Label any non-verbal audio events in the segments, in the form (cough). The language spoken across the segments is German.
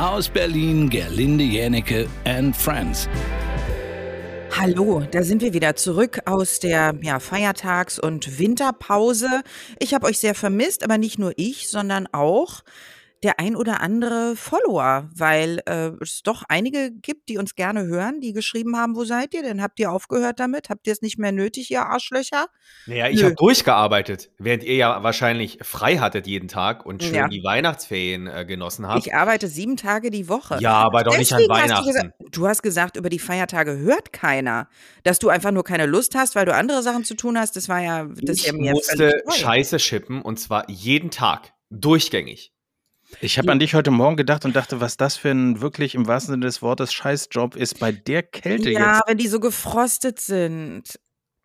Aus Berlin, Gerlinde Jänecke and Friends. Hallo, da sind wir wieder zurück aus der ja, Feiertags- und Winterpause. Ich habe euch sehr vermisst, aber nicht nur ich, sondern auch der ein oder andere Follower, weil äh, es doch einige gibt, die uns gerne hören, die geschrieben haben, wo seid ihr denn? Habt ihr aufgehört damit? Habt ihr es nicht mehr nötig, ihr Arschlöcher? Naja, ich habe durchgearbeitet, während ihr ja wahrscheinlich frei hattet jeden Tag und schön Ja. die Weihnachtsferien äh, genossen habt. Ich arbeite sieben Tage die Woche. ja, aber doch nicht an Deswegen hast du, Weihnachten. gesagt, du hast gesagt, über die Feiertage hört keiner. Dass du einfach nur keine Lust hast, weil du andere Sachen zu tun hast, das war ja, das ist ich ja mir musste. Scheiße schippen und zwar jeden Tag. Durchgängig. Ich habe an dich heute Morgen gedacht und dachte, was das für ein wirklich im wahrsten Sinne des Wortes Scheißjob ist bei der Kälte Ja, jetzt. wenn die so gefrostet sind.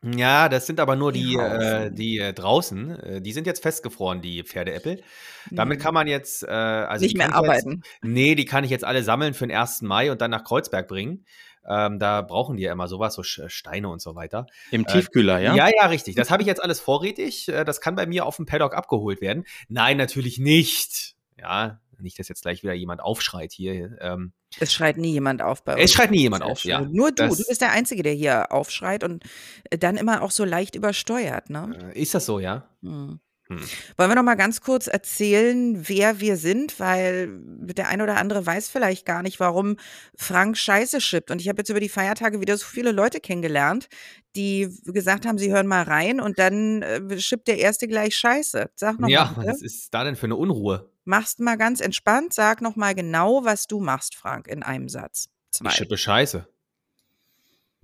Ja, das sind aber nur die, Die äh, die äh, draußen. Äh, die sind jetzt festgefroren, die Pferdeäppel. Damit kann man jetzt, äh, also Nicht mehr arbeiten. Jetzt, nee, die kann ich jetzt alle sammeln für den 1. Mai und dann nach Kreuzberg bringen. Ähm, da brauchen die ja immer sowas, so Steine und so weiter. Im Tiefkühler, ja? Ja, ja, richtig. Das habe ich jetzt alles vorrätig. Äh, Das kann bei mir auf dem Paddock abgeholt werden. Nein, natürlich nicht. Ja, nicht, dass jetzt gleich wieder jemand aufschreit hier. Ähm, Es schreit nie jemand auf bei uns. es schreit nie jemand auf, ja. Nur du, Das- du bist der Einzige, der hier aufschreit und äh, dann immer auch so leicht übersteuert, ne? Äh, Ist das so, ja? Hm. Hm. Wollen wir noch mal ganz kurz erzählen, wer wir sind, weil der eine oder andere weiß vielleicht gar nicht, warum Frank Scheiße schippt. Und ich habe jetzt über die Feiertage wieder so viele Leute kennengelernt, die gesagt haben, sie hören mal rein und dann äh, schippt der erste gleich Scheiße. Sag noch Ja, mal, bitte. was ist da denn für eine Unruhe? Machst mal ganz entspannt, sag noch mal genau, was du machst, Frank, in einem Satz. Zwei. Ich schippe Scheiße.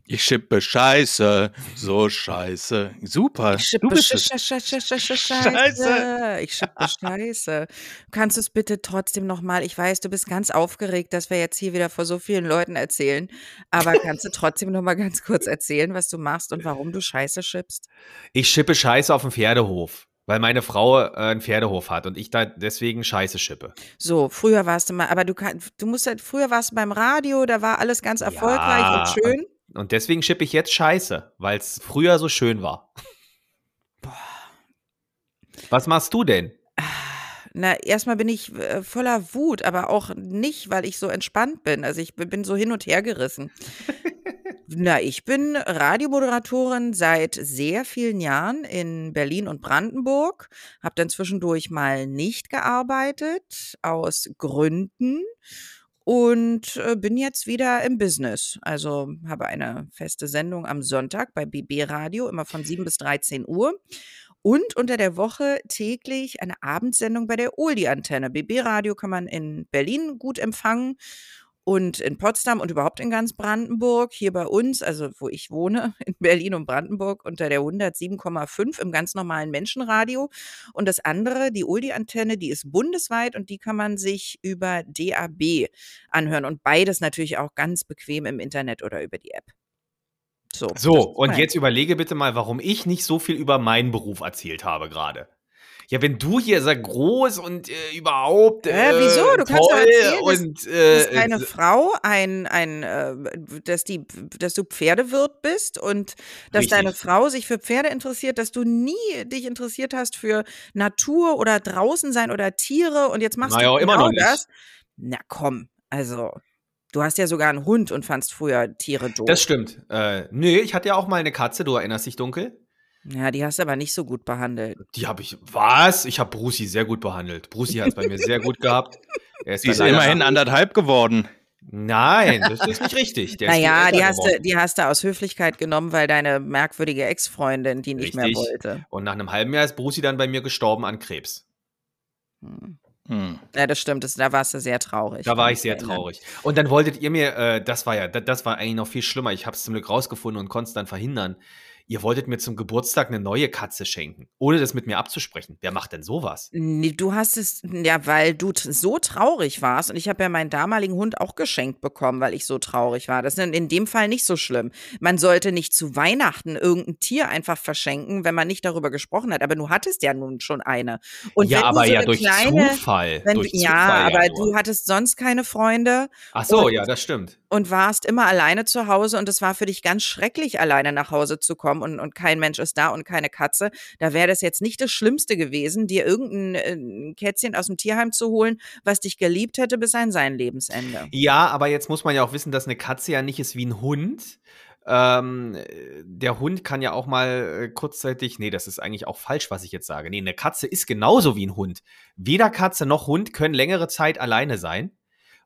Ich schippe Scheiße, so Scheiße. Super. Ich schippe Scheiße. Scheiße. Ich schippe Scheiße. Kannst du es bitte trotzdem nochmal? Ich weiß, du bist ganz aufgeregt, dass wir jetzt hier wieder vor so vielen Leuten erzählen. Aber kannst du trotzdem nochmal ganz kurz erzählen, was du machst und warum du Scheiße schippst? Ich schippe Scheiße auf dem Pferdehof, weil meine Frau äh, einen Pferdehof hat und ich da deswegen Scheiße schippe. So, früher warst du mal, aber du kann, du musst halt, früher warst du beim Radio, da war alles ganz erfolgreich Ja, und schön. Und deswegen schippe ich jetzt Scheiße, weil es früher so schön war. Was machst du denn? Na, erstmal bin ich äh, voller Wut, aber auch nicht, weil ich so entspannt bin. Also ich bin so hin und her gerissen. Na, ich bin Radiomoderatorin seit sehr vielen Jahren in Berlin und Brandenburg, habe dann zwischendurch mal nicht gearbeitet aus Gründen und äh, bin jetzt wieder im Business. Also habe eine feste Sendung am Sonntag bei BB Radio, immer von 7 bis 13 Uhr. Und unter der Woche täglich eine Abendsendung bei der Oldie-Antenne. BB Radio kann man in Berlin gut empfangen und in Potsdam und überhaupt in ganz Brandenburg. Hier bei uns, also wo ich wohne, (laughs) in Berlin und Brandenburg, unter der 107,5 im ganz normalen Menschenradio. Und das andere, die Oldie-Antenne, die ist bundesweit und die kann man sich über DAB anhören. Und beides natürlich auch ganz bequem im Internet oder über die App. So, So, und jetzt überlege bitte mal, warum ich nicht so viel über meinen Beruf erzählt habe gerade. Ja, wenn du hier sehr groß und äh, überhaupt. Äh, Hä, wieso? Du kannst doch erzählen, dass- und, äh, dass deine Frau ein, ein äh, dass die, dass du Pferdewirt bist und dass Richtig. deine Frau sich für Pferde interessiert, dass du nie dich interessiert hast für Natur oder draußen sein oder Tiere und jetzt machst Na ja, du immer genau noch nicht. das. Na komm, also du hast ja sogar einen Hund und fandst früher Tiere doof. Das stimmt. Äh, nö, ich hatte ja auch mal eine Katze, du erinnerst dich dunkel. Ja, die hast du aber nicht so gut behandelt. Die habe ich. Was? Ich habe Bruci sehr gut behandelt. Bruci hat es bei mir sehr gut gehabt. Er Sie dann ist immerhin anderthalb geworden. Nein, das ist nicht richtig. Der ist Naja, die hast, du, die hast du aus Höflichkeit genommen, weil deine merkwürdige Ex-Freundin die nicht mehr Richtig. wollte. Und nach einem halben Jahr ist Bruci dann bei mir gestorben an Krebs. Hm. Hm. Ja, das stimmt. Das, da warst du sehr traurig. Da war ich sehr erinnern. traurig. Und dann wolltet ihr mir, äh, das war ja, das, das war eigentlich noch viel schlimmer. Ich habe es zum Glück rausgefunden und konnte es dann verhindern. Ihr wolltet mir zum Geburtstag eine neue Katze schenken, ohne das mit mir abzusprechen. Wer macht denn sowas? Nee, du hast es, ja, weil du so traurig warst und ich habe ja meinen damaligen Hund auch geschenkt bekommen, weil ich so traurig war. Das ist in- dem Fall nicht so schlimm. Man sollte nicht zu Weihnachten irgendein Tier einfach verschenken, wenn man nicht darüber gesprochen hat. Aber du hattest ja nun schon eine. Und ja, aber so ja durch kleine, Zufall. Wenn, durch ja, Zufall aber nur. du hattest sonst keine Freunde. Ach so, ja, das stimmt. Und warst immer alleine zu Hause und es war für dich ganz schrecklich, alleine nach Hause zu kommen und, und kein Mensch ist da und keine Katze, da wäre das jetzt nicht das Schlimmste gewesen, dir irgendein äh, Kätzchen aus dem Tierheim zu holen, was dich geliebt hätte bis an sein Lebensende. Ja, aber jetzt muss man ja auch wissen, dass eine Katze ja nicht ist wie ein Hund. Ähm, der Hund kann ja auch mal äh, kurzzeitig, nee, das ist eigentlich auch falsch, was ich jetzt sage. Nee, eine Katze ist genauso wie ein Hund. Weder Katze noch Hund können längere Zeit alleine sein.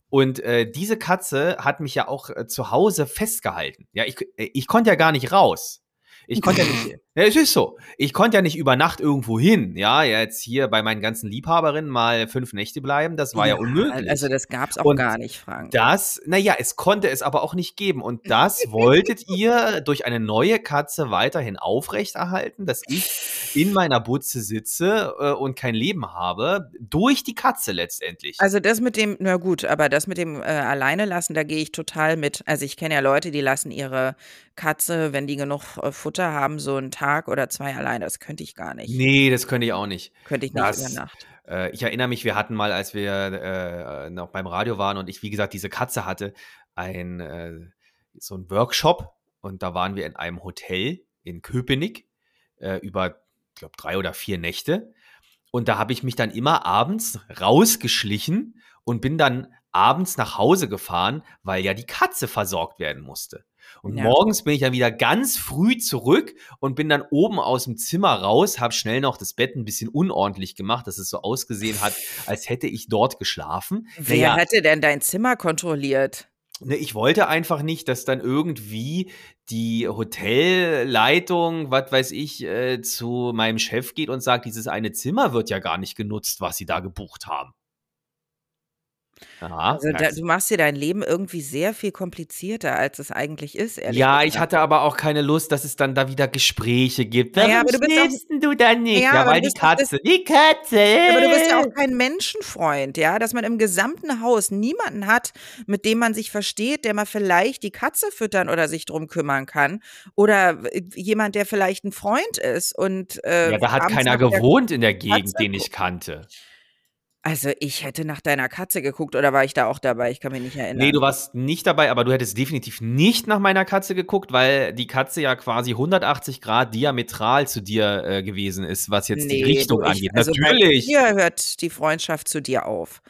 Und äh, diese Katze hat mich ja auch äh, zu Hause festgehalten. Ja, ich, äh, ich konnte ja gar nicht raus. Ich konnte ja nicht, (laughs) ja, es ist so. Ich konnte ja nicht über Nacht irgendwo hin. Ja, jetzt hier bei meinen ganzen Liebhaberinnen mal fünf Nächte bleiben, das war ja, ja unmöglich. Also das gab es auch Und gar nicht, Frank. Das, naja, es konnte es aber auch nicht geben. Und das wolltet ihr durch eine neue Katze weiterhin aufrechterhalten, dass ich in meiner Butze sitze äh, und kein Leben habe, durch die Katze letztendlich. Also das mit dem, na gut, aber das mit dem äh, alleine lassen, da gehe ich total mit. Also ich kenne ja Leute, die lassen ihre Katze, wenn die genug äh, Futter haben, so einen Tag oder zwei alleine. Das könnte ich gar nicht. Nee, das könnte ich auch nicht. Könnte ich nicht Das- über Nacht. Äh, ich erinnere mich, wir hatten mal, als wir äh, noch beim Radio waren und ich, wie gesagt, diese Katze hatte, ein, äh, so ein Workshop und da waren wir in einem Hotel in Köpenick äh, über, ich glaube, drei oder vier Nächte. Und da habe ich mich dann immer abends rausgeschlichen und bin dann abends nach Hause gefahren, weil ja die Katze versorgt werden musste. Und Ja. morgens bin ich dann wieder ganz früh zurück und bin dann oben aus dem Zimmer raus, habe schnell noch das Bett ein bisschen unordentlich gemacht, dass es so ausgesehen hat, als hätte ich dort geschlafen. Wer Naja, hätte denn dein Zimmer kontrolliert? Ne, ich wollte einfach nicht, dass dann irgendwie die Hotelleitung, was weiß ich, äh, zu meinem Chef geht und sagt, dieses eine Zimmer wird ja gar nicht genutzt, was sie da gebucht haben. Ja, Also da, du machst dir dein Leben irgendwie sehr viel komplizierter, als es eigentlich ist, ehrlich ja, ich gesagt. hatte aber auch keine Lust, dass es dann da wieder Gespräche gibt. Naja, Warum aber du bist denn du dann nicht? Ja, Ja, weil die bist Katze, die Katze. Aber du bist ja auch kein Menschenfreund, ja, dass man im gesamten Haus niemanden hat, mit dem man sich versteht, der mal vielleicht die Katze füttern oder sich drum kümmern kann. Oder äh, jemand, der vielleicht ein Freund ist und äh, ja, da hat keiner gewohnt in der Gegend, Katze den ich kannte. Also ich hätte nach deiner Katze geguckt oder war ich da auch dabei? Ich kann mich nicht erinnern. Nee, du warst nicht dabei, aber du hättest definitiv nicht nach meiner Katze geguckt, weil die Katze ja quasi 180 Grad diametral zu dir äh, gewesen ist, was jetzt die Nee, Richtung du, ich- angeht. also Natürlich. Dir hört die Freundschaft zu dir auf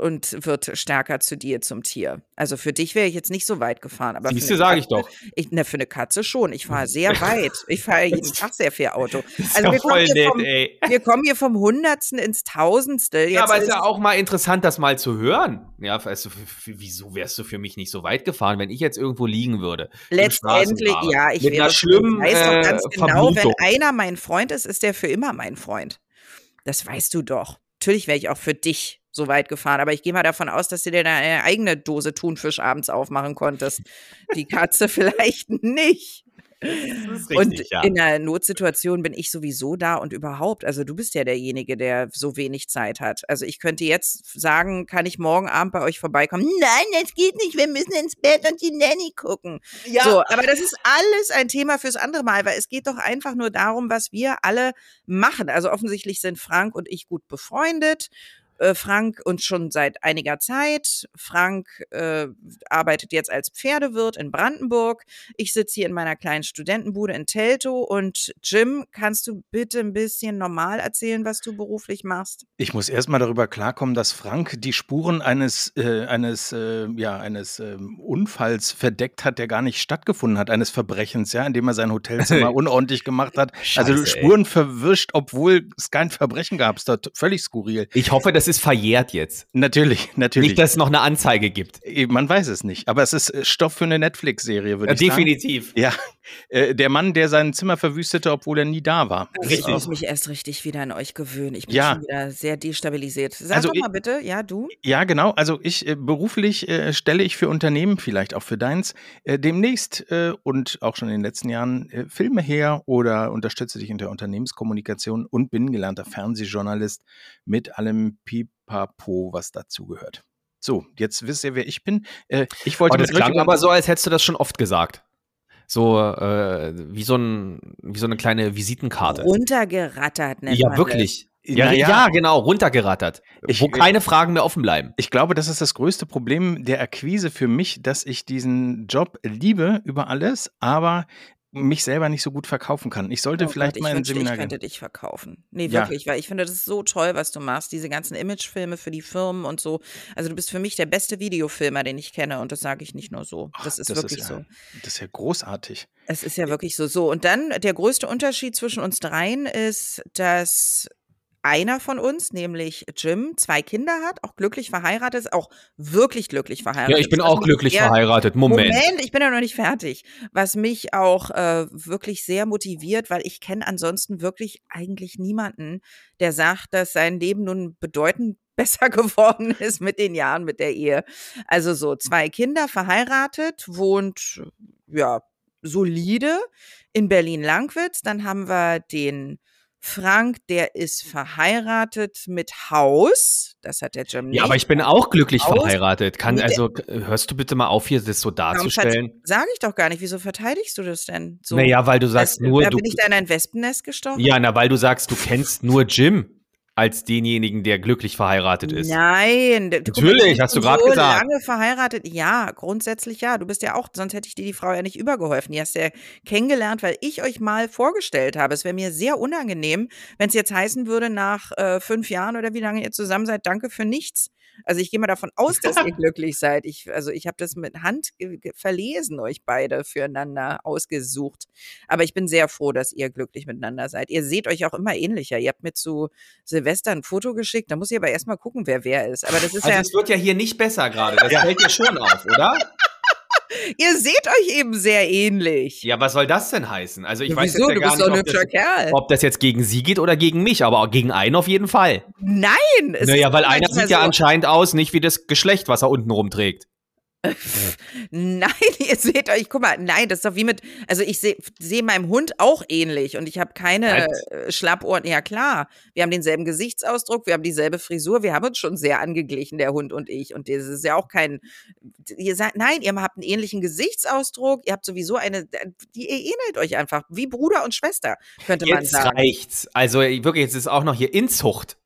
und wird stärker zu dir zum Tier. Also für dich wäre ich jetzt nicht so weit gefahren. Aber für Siehst du, eine sage ich doch. Ich, ne, für eine Katze schon. Ich fahre (laughs) sehr weit. Ich fahre jeden Tag sehr viel Auto. (laughs) Also wir kommen, nett, vom, ey. wir kommen hier vom Hundertsten ins Tausendstel. Jetzt Ja, aber ist, ist ja auch mal interessant, das mal zu hören. Ja, weißt du, wieso wärst du für mich nicht so weit gefahren, wenn ich jetzt irgendwo liegen würde? letztendlich, ja, ich mit wäre einer schlimmen weiß doch äh, ganz genau, wenn einer mein Freund ist, ist der für immer mein Freund. Das weißt du doch. Natürlich wäre ich auch für dich so weit gefahren, aber ich gehe mal davon aus, dass du dir deine eigene Dose Thunfisch abends aufmachen konntest. Die Katze (laughs) vielleicht nicht. Ist und richtig, ja. in einer Notsituation bin ich sowieso da und überhaupt. Also du bist ja derjenige, der so wenig Zeit hat. Also ich könnte jetzt sagen, kann ich morgen Abend bei euch vorbeikommen? Nein, das geht nicht. Wir müssen ins Bett und die Nanny gucken. So, aber das ist alles ein Thema fürs andere Mal, weil es geht doch einfach nur darum, was wir alle machen. Also offensichtlich sind Frank und ich gut befreundet. Äh, Frank uns schon seit einiger Zeit. Frank äh, arbeitet jetzt als Pferdewirt in Brandenburg. Ich sitze hier in meiner kleinen Studentenbude in Teltow. Und Jim, kannst du bitte ein bisschen normal erzählen, was du beruflich machst? Ich muss erstmal darüber klarkommen, dass Frank die Spuren eines, äh, eines, äh, ja, eines ähm, Unfalls verdeckt hat, der gar nicht stattgefunden hat, eines Verbrechens, ja, indem er sein Hotelzimmer (laughs) unordentlich gemacht hat. also Scheiße, ey. Spuren verwischt, obwohl es kein Verbrechen gab. Ist doch völlig skurril. Ich hoffe, das ist verjährt jetzt. Natürlich, natürlich. Nicht, dass es noch eine Anzeige gibt. Eh, Man weiß es nicht, aber es ist äh, Stoff für eine Netflix-Serie, würde Ja, ich sagen. definitiv. Ja, äh, der Mann, der sein Zimmer verwüstete, obwohl er nie da war. Also. Ich muss mich erst richtig wieder an euch gewöhnen. Ich bin Ja. schon wieder sehr destabilisiert. Sag Also doch ich- mal bitte, ja, du? Ja, genau. Also ich äh, beruflich äh, stelle ich für Unternehmen, vielleicht auch für deins, äh, demnächst äh, und auch schon in den letzten Jahren äh, Filme her oder unterstütze dich in der Unternehmenskommunikation und bin gelernter Fernsehjournalist mit allem Pipapo, was dazugehört. So, jetzt wisst ihr, wer ich bin. Äh, ich wollte Oh, das klang aber so, als hättest du das schon oft gesagt. So äh, wie, so ein, wie so eine kleine Visitenkarte. Runtergerattert nennt Ja, man wirklich. Ja, Na ja, genau, runtergerattert. Ich- wo keine Fragen mehr offen bleiben. Ich glaube, das ist das größte Problem der Akquise für mich, dass ich diesen Job liebe über alles, aber mich selber nicht so gut verkaufen kann. Ich sollte Oh vielleicht Gott, mal ich in ein Seminar ich könnte gehen. dich verkaufen. Nee, Ja. wirklich, weil ich finde, das ist so toll, was du machst. Diese ganzen Imagefilme für die Firmen und so. Also du bist für mich der beste Videofilmer, den ich kenne. Und das sage ich nicht nur so. Ach, Das ist das wirklich ja, so. Das ist ja großartig. Es ist ja wirklich so. So, und dann der größte Unterschied zwischen uns dreien ist, dass einer von uns, nämlich Jim, zwei Kinder hat, auch glücklich verheiratet ist, auch wirklich glücklich verheiratet Ja, ich bin auch glücklich sehr- verheiratet. Moment. Moment, ich bin ja noch nicht fertig. Was mich auch äh, wirklich sehr motiviert, weil ich kenne ansonsten wirklich eigentlich niemanden, der sagt, dass sein Leben nun bedeutend (laughs) besser geworden ist mit den Jahren, mit der Ehe. Also so zwei Kinder verheiratet, wohnt ja solide in Berlin-Langwitz. Dann haben wir den Frank, der ist verheiratet mit Haus. Das hat der Jim nicht. Ja, aber ich bin auch glücklich Aus- verheiratet. Kann, Nee, also, hörst du bitte mal auf, hier das so darzustellen? Sage ich doch gar nicht. Wieso verteidigst du das denn? So, Naja, weil du sagst das, nur, da du. bin ich da in ein Wespennest gestochen? Ja, na, weil du sagst, du kennst nur Jim als denjenigen, der glücklich verheiratet ist. Nein, d- guck mal, Natürlich, hast du grad so gesagt. lange verheiratet. Ja, grundsätzlich ja. Du bist ja auch, sonst hätte ich dir die Frau ja nicht übergeholfen. Die hast du ja kennengelernt, weil ich euch mal vorgestellt habe. Es wäre mir sehr unangenehm, wenn es jetzt heißen würde, nach äh, fünf Jahren oder wie lange ihr zusammen seid, danke für nichts. Also ich gehe mal davon aus, dass ihr (laughs) glücklich seid. Ich, also ich habe das mit Hand verlesen, euch beide füreinander ausgesucht. Aber ich bin sehr froh, dass ihr glücklich miteinander seid. Ihr seht euch auch immer ähnlicher. Ihr habt mir zu Silvester ein Foto geschickt. Da muss ich aber erstmal gucken, wer wer ist. Aber das ist Also ja, es wird ja hier nicht besser gerade. Das fällt dir schon auf, oder? (laughs) ihr seht euch eben sehr ähnlich. Ja, was soll das denn heißen? Also ich Ja, weiß Wieso? jetzt ja Du gar bist doch ein nicht, ob hübscher das, Kerl. ob das jetzt gegen sie geht oder gegen mich, aber gegen einen auf jeden Fall. Nein! es naja, weil einer sieht ja anscheinend aus, nicht wie das Geschlecht, was er unten rumträgt. Nein, (laughs) ihr seht euch, guck mal, nein, das ist doch wie mit, also ich sehe seh meinem Hund auch ähnlich und ich habe keine äh, Schlappohren. Ja klar, wir haben denselben Gesichtsausdruck, wir haben dieselbe Frisur, wir haben uns schon sehr angeglichen, der Hund und ich. Und das ist ja auch kein, ihr seid, nein, ihr habt einen ähnlichen Gesichtsausdruck, ihr habt sowieso eine, die ihr ähnelt euch einfach, wie Bruder und Schwester, könnte man Jetzt sagen. reicht's. Also wirklich, jetzt ist auch noch hier Inzucht.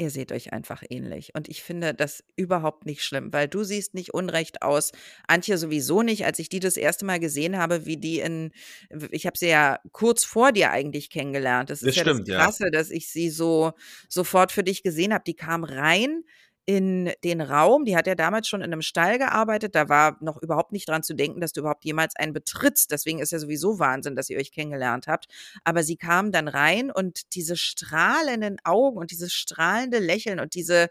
Ihr seht euch einfach ähnlich. Und ich finde das überhaupt nicht schlimm, weil du siehst nicht unrecht aus. Antje sowieso nicht. Als ich die das erste Mal gesehen habe, wie die in, ich habe sie ja kurz vor dir eigentlich kennengelernt. Das ist Das ja stimmt, das ja. Krasse, dass ich sie so sofort für dich gesehen habe. Die kam rein in den Raum. Die hat ja damals schon in einem Stall gearbeitet. Da war noch überhaupt nicht dran zu denken, dass du überhaupt jemals einen betrittst. Deswegen ist ja sowieso Wahnsinn, dass ihr euch kennengelernt habt. Aber sie kam dann rein und diese strahlenden Augen und dieses strahlende Lächeln und diese,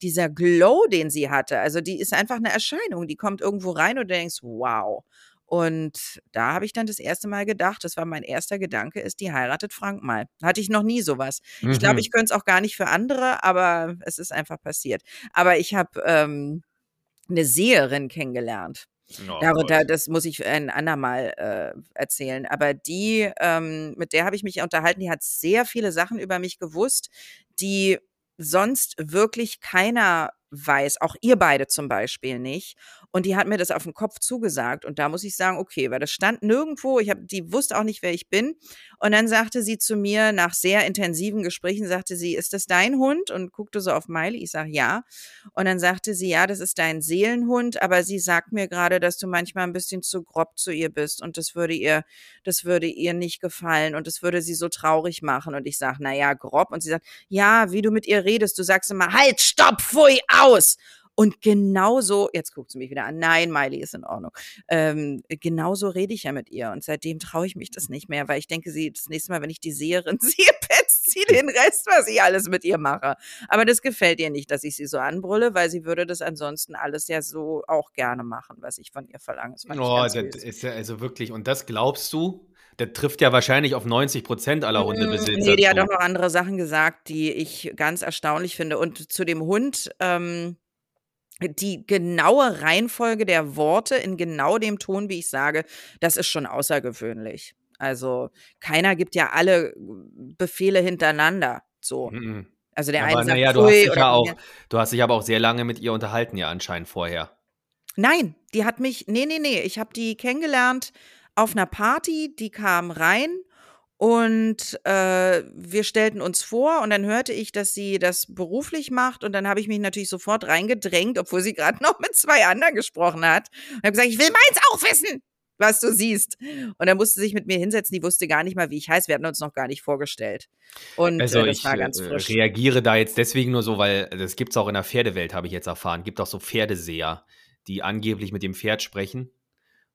dieser Glow, den sie hatte, also die ist einfach eine Erscheinung. Die kommt irgendwo rein und du denkst, wow. Und da habe ich dann das erste Mal gedacht, das war mein erster Gedanke, ist, die heiratet Frank mal. Hatte ich noch nie sowas. Ich glaube, Mhm. ich könnte es auch gar nicht für andere, aber es ist einfach passiert. Aber ich habe ähm, eine Seherin kennengelernt. Oh Darüber, Gott. das muss ich ein andermal äh, erzählen. Aber die, ähm, mit der habe ich mich unterhalten, die hat sehr viele Sachen über mich gewusst, die sonst wirklich keiner weiß, auch ihr beide zum Beispiel nicht. Und die hat mir das auf den Kopf zugesagt. Und da muss ich sagen, okay, weil das stand nirgendwo. Ich habe, die wusste auch nicht, wer ich bin. Und dann sagte sie zu mir nach sehr intensiven Gesprächen, sagte sie, ist das dein Hund? Und guckte so auf Miley. Ich sage ja. Und dann sagte sie, ja, das ist dein Seelenhund, aber sie sagt mir gerade, dass du manchmal ein bisschen zu grob zu ihr bist und das würde ihr, das würde ihr nicht gefallen und das würde sie so traurig machen. Und ich sage, na ja, grob. Und sie sagt, ja, wie du mit ihr redest, du sagst immer, halt, stopp, pfui, aus. Und genauso, jetzt guckt sie mich wieder an, nein, Miley ist in Ordnung. Ähm, genauso rede ich ja mit ihr. Und seitdem traue ich mich das nicht mehr, weil ich denke, sie, das nächste Mal, wenn ich die Seherin sehe, (laughs) petzt sie den Rest, was ich alles mit ihr mache. Aber das gefällt ihr nicht, dass ich sie so anbrülle, weil sie würde das ansonsten alles ja so auch gerne machen, was ich von ihr verlange. Das Oh, das süß. ist ja also wirklich, und das glaubst du? Das trifft ja wahrscheinlich auf 90 Prozent aller Hundebesitzer. Mm, Nee, die hat auch noch andere Sachen gesagt, die ich ganz erstaunlich finde. Und zu dem Hund, ähm, die genaue Reihenfolge der Worte in genau dem Ton, wie ich sage, das ist schon außergewöhnlich. Also keiner gibt ja alle Befehle hintereinander. So. Mhm. Also der Aber eine sagt naja, du hast, oder ja auch, du hast dich aber auch sehr lange mit ihr unterhalten, ja, anscheinend vorher. Nein, die hat mich, nee, nee, nee, ich habe die kennengelernt auf einer Party, die kam rein Und äh, wir stellten uns vor und dann hörte ich, dass sie das beruflich macht und dann habe ich mich natürlich sofort reingedrängt, obwohl sie gerade (laughs) noch mit zwei anderen gesprochen hat und habe gesagt, ich will meins auch wissen, was du siehst. Und dann musste sie sich mit mir hinsetzen, die wusste gar nicht mal, wie ich heiße, wir hatten uns noch gar nicht vorgestellt. Und Also äh, das ich war ganz äh, frisch. reagiere da jetzt deswegen nur so, weil das gibt es auch in der Pferdewelt, habe ich jetzt erfahren. Gibt auch so Pferdeseher, die angeblich mit dem Pferd sprechen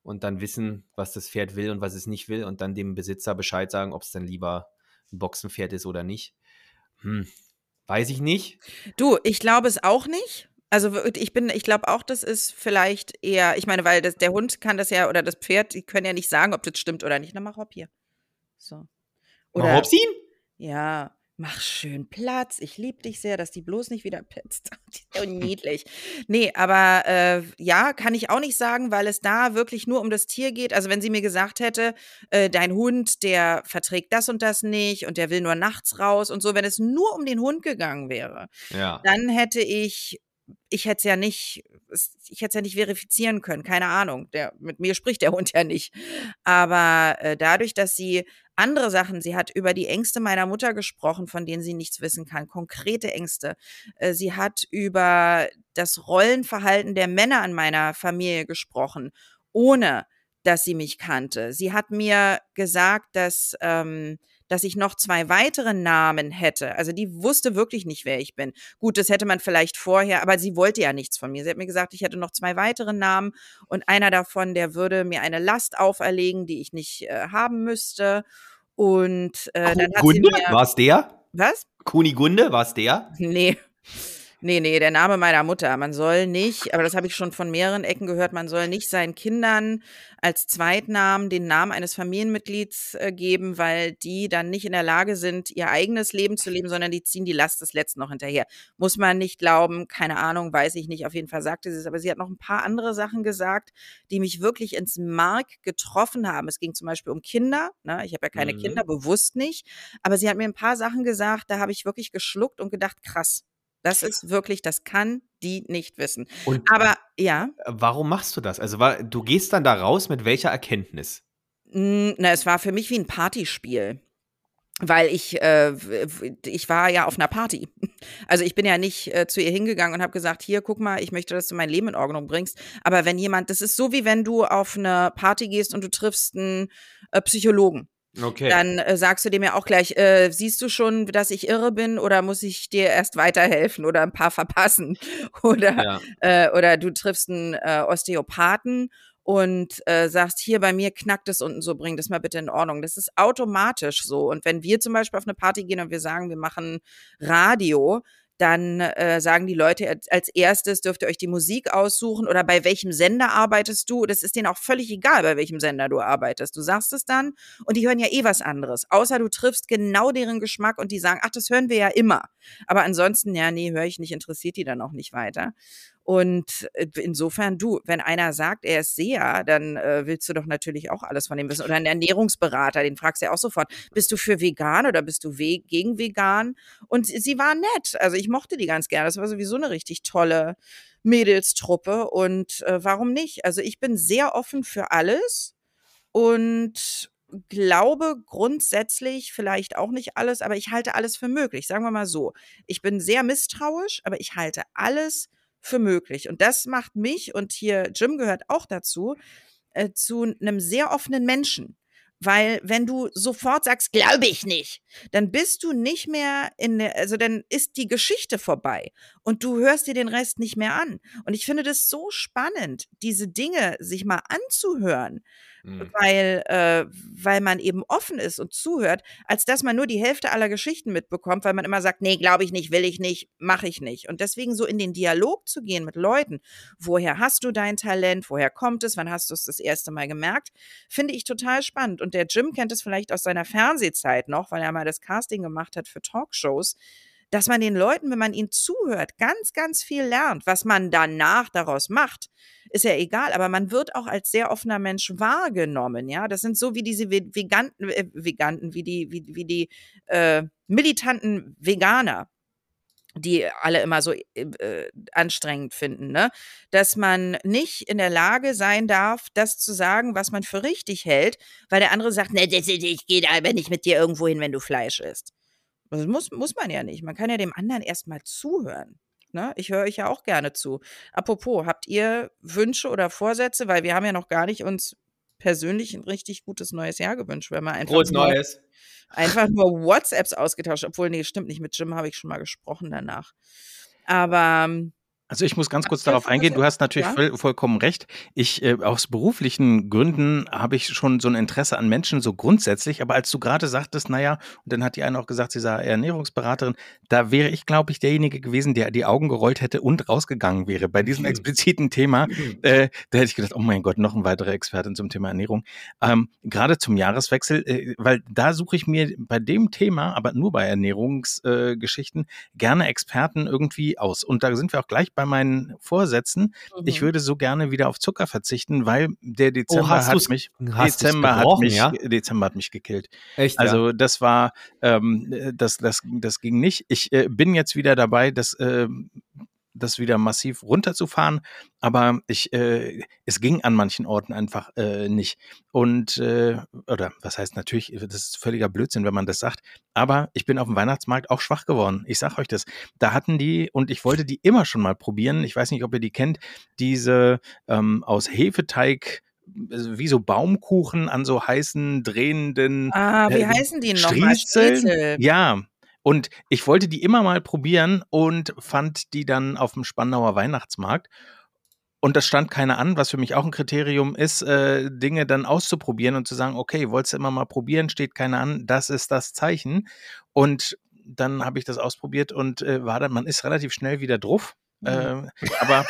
und dann wissen, was das Pferd will und was es nicht will und dann dem Besitzer Bescheid sagen, ob es dann lieber ein Boxenpferd ist oder nicht. Hm, weiß ich nicht. Du, ich glaube es auch nicht. Also ich bin, ich glaube auch, das ist vielleicht eher, ich meine, weil das, der Hund kann das ja oder das Pferd, die können ja nicht sagen, ob das stimmt oder nicht. Na mach hopp hier. So. Oder Hopsin? Ja, mach schön Platz. Ich liebe dich sehr, dass die bloß nicht wieder (laughs) ist so niedlich. Nee, aber äh, ja, kann ich auch nicht sagen, weil es da wirklich nur um das Tier geht. Also wenn sie mir gesagt hätte, äh, dein Hund, der verträgt das und das nicht und der will nur nachts raus und so, wenn es nur um den Hund gegangen wäre, Ja. dann hätte ich, ich hätte es ja nicht, ich hätte es ja nicht verifizieren können, keine Ahnung. Der, mit mir spricht der (laughs) Hund ja nicht. Aber äh, dadurch, dass sie andere Sachen, sie hat über die Ängste meiner Mutter gesprochen, von denen sie nichts wissen kann, konkrete Ängste. Äh, sie hat über das Rollenverhalten der Männer in meiner Familie gesprochen, ohne dass sie mich kannte. Sie hat mir gesagt, dass, ähm, dass ich noch zwei weitere Namen hätte. Also die wusste wirklich nicht, wer ich bin. Gut, das hätte man vielleicht vorher, aber sie wollte ja nichts von mir. Sie hat mir gesagt, ich hätte noch zwei weitere Namen und einer davon, der würde mir eine Last auferlegen, die ich nicht äh, haben müsste. Und äh, dann hat sie Gunde? mir. War es der? Was? Kunigunde? War es der? Nee. Nee, nee, der Name meiner Mutter. Man soll nicht, aber das habe ich schon von mehreren Ecken gehört, man soll nicht seinen Kindern als Zweitnamen den Namen eines Familienmitglieds äh, geben, weil die dann nicht in der Lage sind, ihr eigenes Leben zu leben, sondern die ziehen die Last des Letzten noch hinterher. Muss man nicht glauben, keine Ahnung, weiß ich nicht. Auf jeden Fall sagte sie es, aber sie hat noch ein paar andere Sachen gesagt, die mich wirklich ins Mark getroffen haben. Es ging zum Beispiel um Kinder. Ne? Ich habe ja keine Mhm. Kinder, bewusst nicht. Aber sie hat mir ein paar Sachen gesagt, da habe ich wirklich geschluckt und gedacht, krass. Das ist wirklich, das kann die nicht wissen. Und Aber ja, warum machst du das? Also du gehst dann da raus mit welcher Erkenntnis? mh, na, es war für mich wie ein Partyspiel. Weil ich, äh, ich war ja auf einer Party. (laughs) Also ich bin ja nicht äh, zu ihr hingegangen und habe gesagt, hier, guck mal, ich möchte, dass du mein Leben in Ordnung bringst. Aber wenn jemand, das ist so wie wenn du auf eine Party gehst und du triffst einen äh, Psychologen. Okay. dann äh, sagst du dem ja auch gleich, äh, siehst du schon, dass ich irre bin oder muss ich dir erst weiterhelfen oder ein paar verpassen? (laughs) Oder, ja. äh, oder du triffst einen äh, Osteopathen und äh, sagst, hier bei mir knackt es unten so, bring das mal bitte in Ordnung. Das ist automatisch so. Und wenn wir zum Beispiel auf eine Party gehen und wir sagen, wir machen Radio, dann äh, sagen die Leute als- erstes, dürft ihr euch die Musik aussuchen oder bei welchem Sender arbeitest du? Das ist denen auch völlig egal, bei welchem Sender du arbeitest. Du sagst es dann und die hören ja eh was anderes. Außer du triffst genau deren Geschmack und die sagen, ach, das hören wir ja immer. Aber ansonsten, ja, nee, höre ich nicht, interessiert die dann auch nicht weiter. Und äh, insofern, du, wenn einer sagt, er ist Seher, dann äh, willst du doch natürlich auch alles von dem wissen. Oder ein Ernährungsberater, den fragst du ja auch sofort, bist du für vegan oder bist du we gegen vegan? Und sie sie war nett. Also ich mochte die ganz gerne. Das war sowieso eine richtig tolle Mädelstruppe. Und äh, warum nicht? Also ich bin sehr offen für alles und glaube grundsätzlich vielleicht auch nicht alles, aber ich halte alles für möglich. Sagen wir mal so. Ich bin sehr misstrauisch, aber ich halte alles für möglich. Und das macht mich, und hier Jim gehört auch dazu, äh, zu einem sehr offenen Menschen. Weil wenn du sofort sagst, glaube ich nicht, dann bist du nicht mehr in der, also dann ist die Geschichte vorbei und du hörst dir den Rest nicht mehr an. Und ich finde das so spannend, diese Dinge sich mal anzuhören, Hm. weil, äh, weil man eben offen ist und zuhört, als dass man nur die Hälfte aller Geschichten mitbekommt, weil man immer sagt, nee, glaube ich nicht, will ich nicht, mache ich nicht. Und deswegen so in den Dialog zu gehen mit Leuten, woher hast du dein Talent, woher kommt es, wann hast du es das erste Mal gemerkt, finde ich total spannend. Und der Jim kennt es vielleicht aus seiner Fernsehzeit noch, weil er mal das Casting gemacht hat für Talkshows, dass man den Leuten, wenn man ihnen zuhört, ganz, ganz viel lernt. Was man danach daraus macht, ist ja egal, aber man wird auch als sehr offener Mensch wahrgenommen, ja. Das sind so wie diese Ve- Veganten, äh, Veganten, wie die, wie, wie die äh, militanten Veganer. die alle immer so äh, anstrengend finden, ne? Dass man nicht in der Lage sein darf, das zu sagen, was man für richtig hält, weil der andere sagt, ne, ich gehe aber nicht mit dir irgendwo hin, wenn du Fleisch isst. Das muss, muss man ja nicht. Man kann ja dem anderen erstmal zuhören. Ne? Ich höre euch ja auch gerne zu. Apropos, habt ihr Wünsche oder Vorsätze? Weil wir haben ja noch gar nicht uns persönlich ein richtig gutes neues Jahr gewünscht, wenn man einfach. Frohes nur, Neues. Einfach nur WhatsApps ausgetauscht. Obwohl, nee, stimmt nicht. Mit Jim habe ich schon mal gesprochen danach. Aber ähm, Also ich muss ganz kurz darauf eingehen. Du hast natürlich Ja? voll, vollkommen recht. Ich äh, aus beruflichen Gründen habe ich schon so ein Interesse an Menschen so grundsätzlich. Aber als du gerade sagtest, naja, und dann hat die eine auch gesagt, sie sei Ernährungsberaterin, da wäre ich, glaube ich, derjenige gewesen, der die Augen gerollt hätte und rausgegangen wäre bei diesem Mhm. expliziten Thema. Äh, da hätte ich gedacht, oh mein Gott, noch ein weiterer Expertin zum Thema Ernährung. Ähm, gerade zum Jahreswechsel, äh, weil da suche ich mir bei dem Thema, aber nur bei Ernährungsgeschichten, äh, gerne Experten irgendwie aus. Und da sind wir auch gleich bei meinen Vorsätzen. Ich mhm. würde so gerne wieder auf Zucker verzichten, weil der Dezember Oh, hat mich Dezember hat mich ja? Dezember hat mich gekillt. Echt? Also das war ähm, das das das ging nicht. Ich äh, bin jetzt wieder dabei, das äh, das wieder massiv runterzufahren, aber ich äh, es ging an manchen Orten einfach äh, nicht und äh, oder was heißt natürlich, das ist völliger Blödsinn, wenn man das sagt, aber ich bin auf dem Weihnachtsmarkt auch schwach geworden. Ich sag euch das. Da hatten die und ich wollte die immer schon mal probieren. Ich weiß nicht, ob ihr die kennt, diese ähm, aus Hefeteig äh, wie so Baumkuchen an so heißen drehenden Ah, wie äh, heißen die nochmal? Striezel. Ja. Und ich wollte die immer mal probieren und fand die dann auf dem Spandauer Weihnachtsmarkt. Und das stand keiner an, was für mich auch ein Kriterium ist, äh, Dinge dann auszuprobieren und zu sagen, okay, wolltest du immer mal probieren, steht keiner an, das ist das Zeichen. Und dann habe ich das ausprobiert und äh, war dann, man ist relativ schnell wieder drauf. Mhm. Äh, aber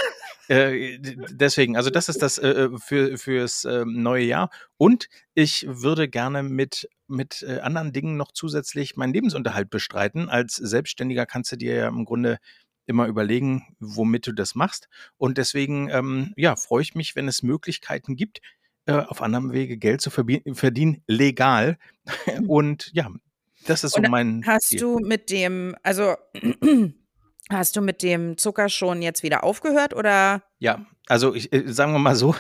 äh, deswegen, also das ist das äh, für, fürs äh, neue Jahr. Und ich würde gerne mit, mit äh, anderen Dingen noch zusätzlich meinen Lebensunterhalt bestreiten. Als Selbstständiger kannst du dir ja im Grunde immer überlegen, womit du das machst. Und deswegen, ähm, ja, freue ich mich, wenn es Möglichkeiten gibt, äh, auf anderem Wege Geld zu verdienen, legal. Und ja, das ist so mein Hast Ziel. du mit dem, also hast du mit dem Zucker schon jetzt wieder aufgehört oder? Ja, also ich, äh, sagen wir mal so,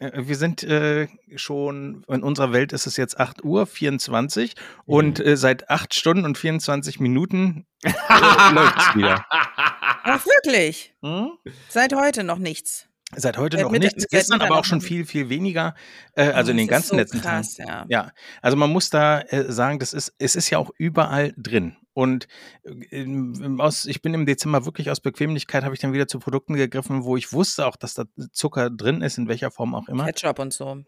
äh, wir sind äh, schon, in unserer Welt ist es jetzt 8 Uhr 24 und äh, seit 8 Stunden und 24 Minuten äh, (laughs) läuft's wieder. Ach, wirklich? Hm? Seit heute noch nichts. Seit heute Seit noch Mittag- nichts, gestern aber auch schon viel, viel weniger, äh, also in Oh, den ganzen so letzten krass, Tagen. ja. Ja, also man muss da äh, sagen, das ist, es ist ja auch überall drin. Und äh, aus, ich bin im Dezember wirklich aus Bequemlichkeit, habe ich dann wieder zu Produkten gegriffen, wo ich wusste auch, dass da Zucker drin ist, in welcher Form auch immer. Ketchup und so.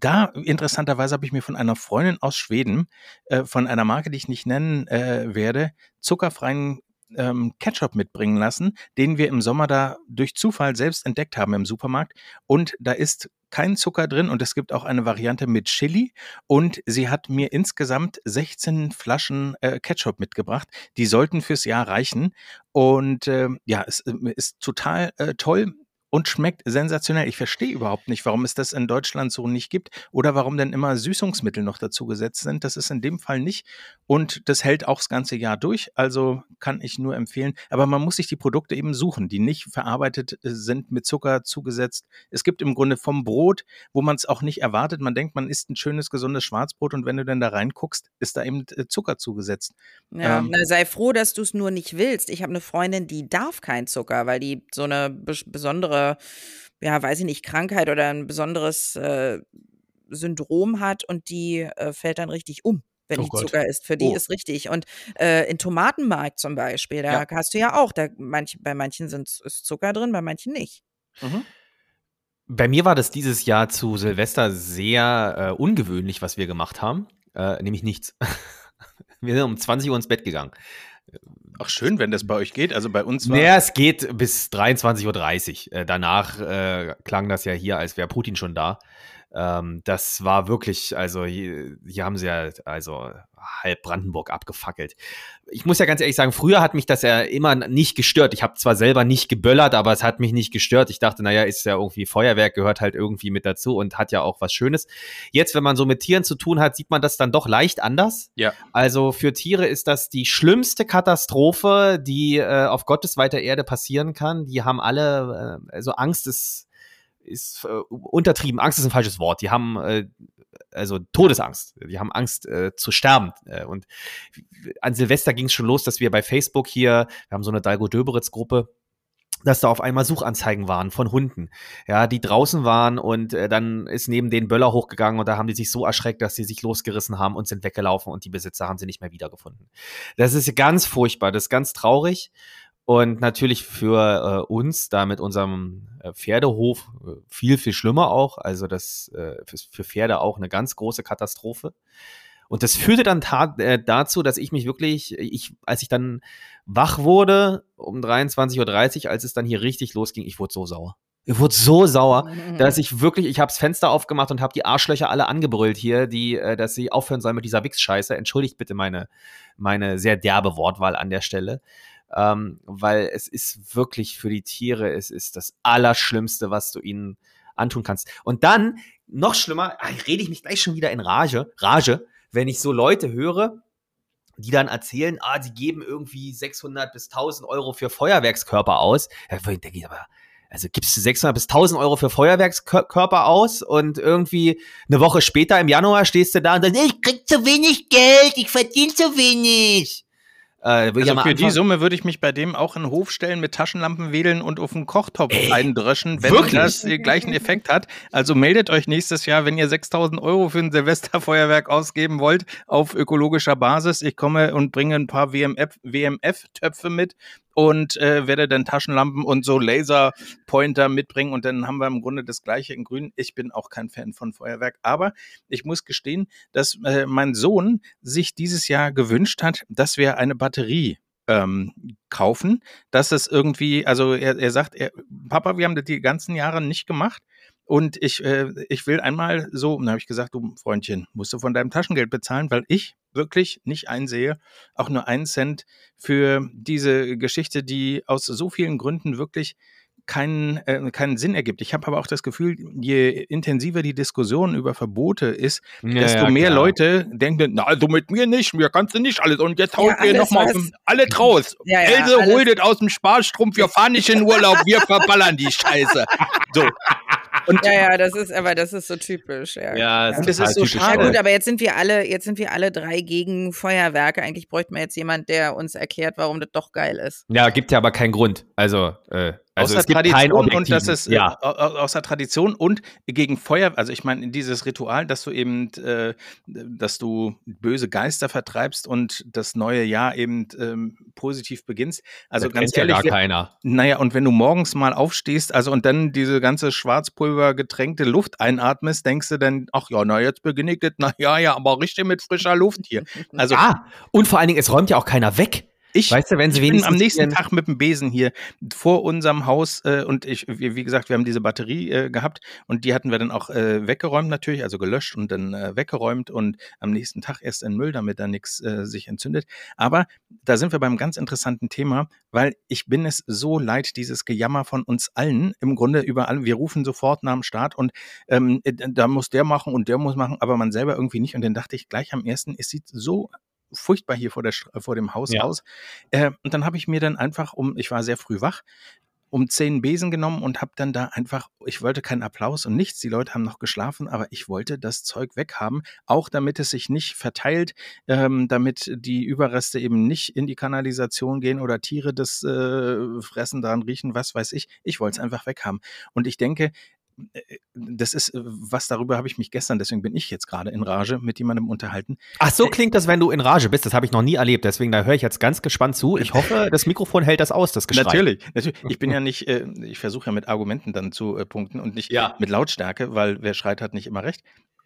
Da, interessanterweise, habe ich mir von einer Freundin aus Schweden, äh, von einer Marke, die ich nicht nennen äh, werde, zuckerfreien ähm, Ketchup mitbringen lassen, den wir im Sommer da durch Zufall selbst entdeckt haben im Supermarkt. Und da ist kein Zucker drin und es gibt auch eine Variante mit Chili. Und sie hat mir insgesamt 16 Flaschen äh, Ketchup mitgebracht. Die sollten fürs Jahr reichen. Und äh, ja, es äh, ist total äh, toll und schmeckt sensationell. Ich verstehe überhaupt nicht, warum es das in Deutschland so nicht gibt oder warum denn immer Süßungsmittel noch dazu gesetzt sind. Das ist in dem Fall nicht. Und das hält auch das ganze Jahr durch. Also kann ich nur empfehlen. Aber man muss sich die Produkte eben suchen, die nicht verarbeitet äh, sind, mit Zucker zugesetzt. Es gibt im Grunde vom Brot, wo man es auch nicht erwartet. Man denkt, man isst ein schönes, gesundes Schwarzbrot und wenn du dann da reinguckst, ist da eben äh, Zucker zugesetzt. Ja, Ähm. na, sei froh, dass du es nur nicht willst. Ich habe eine Freundin, die darf keinen Zucker, weil die so eine bes- besondere, ja, weiß ich nicht, Krankheit oder ein besonderes äh, Syndrom hat und die äh, fällt dann richtig um, wenn Oh die Gott. Zucker isst. Für die Oh. ist richtig. Und äh, in Tomatenmark zum Beispiel, da Ja. hast du ja auch, da manch, bei manchen sind, ist Zucker drin, bei manchen nicht. Bei mir war das dieses Jahr zu Silvester sehr äh, ungewöhnlich, was wir gemacht haben. Äh, nämlich nichts. (laughs) wir sind um 20 Uhr ins Bett gegangen. Ach schön, wenn das bei euch geht. Also bei uns war Naja, es geht bis 23.30 Uhr. Äh, danach äh, klang das ja hier, als wäre Putin schon da. Ähm, das war wirklich, also hier, hier haben sie ja also halb Brandenburg abgefackelt. Ich muss ja ganz ehrlich sagen, früher hat mich das ja immer nicht gestört. Ich habe zwar selber nicht geböllert, aber es hat mich nicht gestört. Ich dachte, naja, ist ja irgendwie Feuerwerk, gehört halt irgendwie mit dazu und hat ja auch was Schönes. Jetzt, wenn man so mit Tieren zu tun hat, sieht man das dann doch leicht anders. Ja. Also für Tiere ist das die schlimmste Katastrophe, die äh, auf Gottes weiter Erde passieren kann. Die haben alle, äh, also Angst ist ist äh, untertrieben. Angst ist ein falsches Wort. Die haben äh, also Todesangst. Die haben Angst äh, zu sterben. Äh, und an Silvester ging es schon los, dass wir bei Facebook hier, wir haben so eine Dalgo Döberitz Gruppe, dass da auf einmal Suchanzeigen waren von Hunden, ja, die draußen waren und äh, dann ist neben den Böller hochgegangen und da haben die sich so erschreckt, dass sie sich losgerissen haben und sind weggelaufen und die Besitzer haben sie nicht mehr wiedergefunden. Das ist ganz furchtbar, das ist ganz traurig und natürlich für äh, uns da mit unserem äh, Pferdehof äh, viel, viel schlimmer auch. Also das äh, für, für Pferde auch eine ganz große Katastrophe. Und das führte dann äh, dazu, dass ich mich wirklich, ich, als ich dann wach wurde um 23.30 Uhr, als es dann hier richtig losging, ich wurde so sauer. Ich wurde so sauer, dass ich wirklich, ich habe das Fenster aufgemacht und habe die Arschlöcher alle angebrüllt hier, die, äh, dass sie aufhören sollen mit dieser Wichs-Scheiße. Entschuldigt bitte meine, meine sehr derbe Wortwahl an der Stelle ähm, weil es ist wirklich für die Tiere, es ist das Allerschlimmste, was du ihnen antun kannst. Und dann, noch schlimmer, ach, rede ich mich gleich schon wieder in Rage, Rage, wenn ich so Leute höre, die dann erzählen, ah, sie geben irgendwie 600 bis 1000 Euro für Feuerwerkskörper aus. Da denke ich aber, also gibst du 600 bis 1000 Euro für Feuerwerkskörper aus und irgendwie eine Woche später im Januar stehst du da und sagst, ich krieg zu wenig Geld, ich verdiene zu wenig. Äh, also für die Summe würde ich mich bei dem auch in den Hof stellen, mit Taschenlampen wedeln und auf den Kochtopf Ey, eindröschen, wenn wirklich? das den gleichen Effekt hat. Also meldet euch nächstes Jahr, wenn ihr 6000 Euro für ein Silvesterfeuerwerk ausgeben wollt, auf ökologischer Basis. Ich komme und bringe ein paar WMF-Töpfe WMF mit und äh, werde dann Taschenlampen und so Laserpointer mitbringen und dann haben wir im Grunde das gleiche in grün. Ich bin auch kein Fan von Feuerwerk, aber ich muss gestehen, dass äh, mein Sohn sich dieses Jahr gewünscht hat, dass wir eine Batterie ähm, kaufen, dass es irgendwie, also er, er sagt, er, Papa, wir haben das die ganzen Jahre nicht gemacht. Und ich, äh, ich will einmal so, und dann habe ich gesagt, du Freundchen, musst du von deinem Taschengeld bezahlen, weil ich wirklich nicht einsehe, auch nur einen Cent für diese Geschichte, die aus so vielen Gründen wirklich keinen, äh, keinen Sinn ergibt. Ich habe aber auch das Gefühl, je intensiver die Diskussion über Verbote ist, ja, desto ja, mehr Leute denken, na, also mit mir nicht, mir kannst du nicht alles. Und jetzt hauen (laughs) ja, wir nochmal alle raus. Ja, Else holt es aus dem Sparstrumpf, wir fahren nicht in Urlaub, wir verballern die Scheiße. So. Und ja, ja, das ist, aber das ist so typisch. Ja, ja das, das ist so schade. Ja gut, aber jetzt sind wir alle, jetzt sind wir alle drei gegen Feuerwerke. Eigentlich bräuchten wir jetzt jemand, der uns erklärt, warum das doch geil ist. Ja, gibt ja aber keinen Grund. Also, äh, also aus der Tradition und das ist ja. äh, aus der Tradition und gegen Feuer, also ich meine dieses Ritual, dass du eben, äh, dass du böse Geister vertreibst und das neue Jahr eben ähm, positiv beginnst. Also das ganz ehrlich, ja gar keiner. Naja, und wenn du morgens mal aufstehst, also und dann diese ganze Schwarzpulver getränkte Luft einatmest, denkst du dann, ach ja, na jetzt beginne ich das, na ja, ja, aber richtig mit frischer Luft hier. (laughs) Also ja, und vor allen Dingen, es räumt ja auch keiner weg. Ich, weißt du, wenn sie bin am nächsten Tag mit dem Besen hier vor unserem Haus äh, und ich, wie, wie, gesagt, wir haben diese Batterie äh, gehabt und die hatten wir dann auch äh, weggeräumt natürlich, also gelöscht und dann äh, weggeräumt und am nächsten Tag erst in Müll, damit da nichts äh, sich entzündet. Aber da sind wir beim ganz interessanten Thema, weil ich bin es so leid, dieses Gejammer von uns allen, im Grunde überall, wir rufen sofort nach dem Start und ähm, äh, da muss der machen und der muss machen, aber man selber irgendwie nicht und dann dachte ich gleich am ersten, es sieht so furchtbar hier vor, der, vor dem Haus ja. aus. Äh, und dann habe ich mir dann einfach um, ich war sehr früh wach, um zehn Besen genommen und habe dann da einfach, ich wollte keinen Applaus und nichts, die Leute haben noch geschlafen, aber ich wollte das Zeug weghaben, auch damit es sich nicht verteilt, ähm, damit die Überreste eben nicht in die Kanalisation gehen oder Tiere das äh, fressen, daran riechen, was weiß ich. Ich wollte es einfach weghaben. Und ich denke, äh, das ist äh, was darüber habe ich mich gestern, deswegen bin ich jetzt gerade in Rage mit jemandem unterhalten. Ach, so äh, klingt das, wenn du in Rage bist. Das habe ich noch nie erlebt. Deswegen da höre ich jetzt ganz gespannt zu. Ich hoffe, (laughs) das Mikrofon hält das aus, das Geschrei. Natürlich, natürlich. Ich bin ja (laughs) nicht, ich versuche ja mit Argumenten dann zu punkten und nicht ja. mit Lautstärke, weil wer schreit, hat nicht immer recht.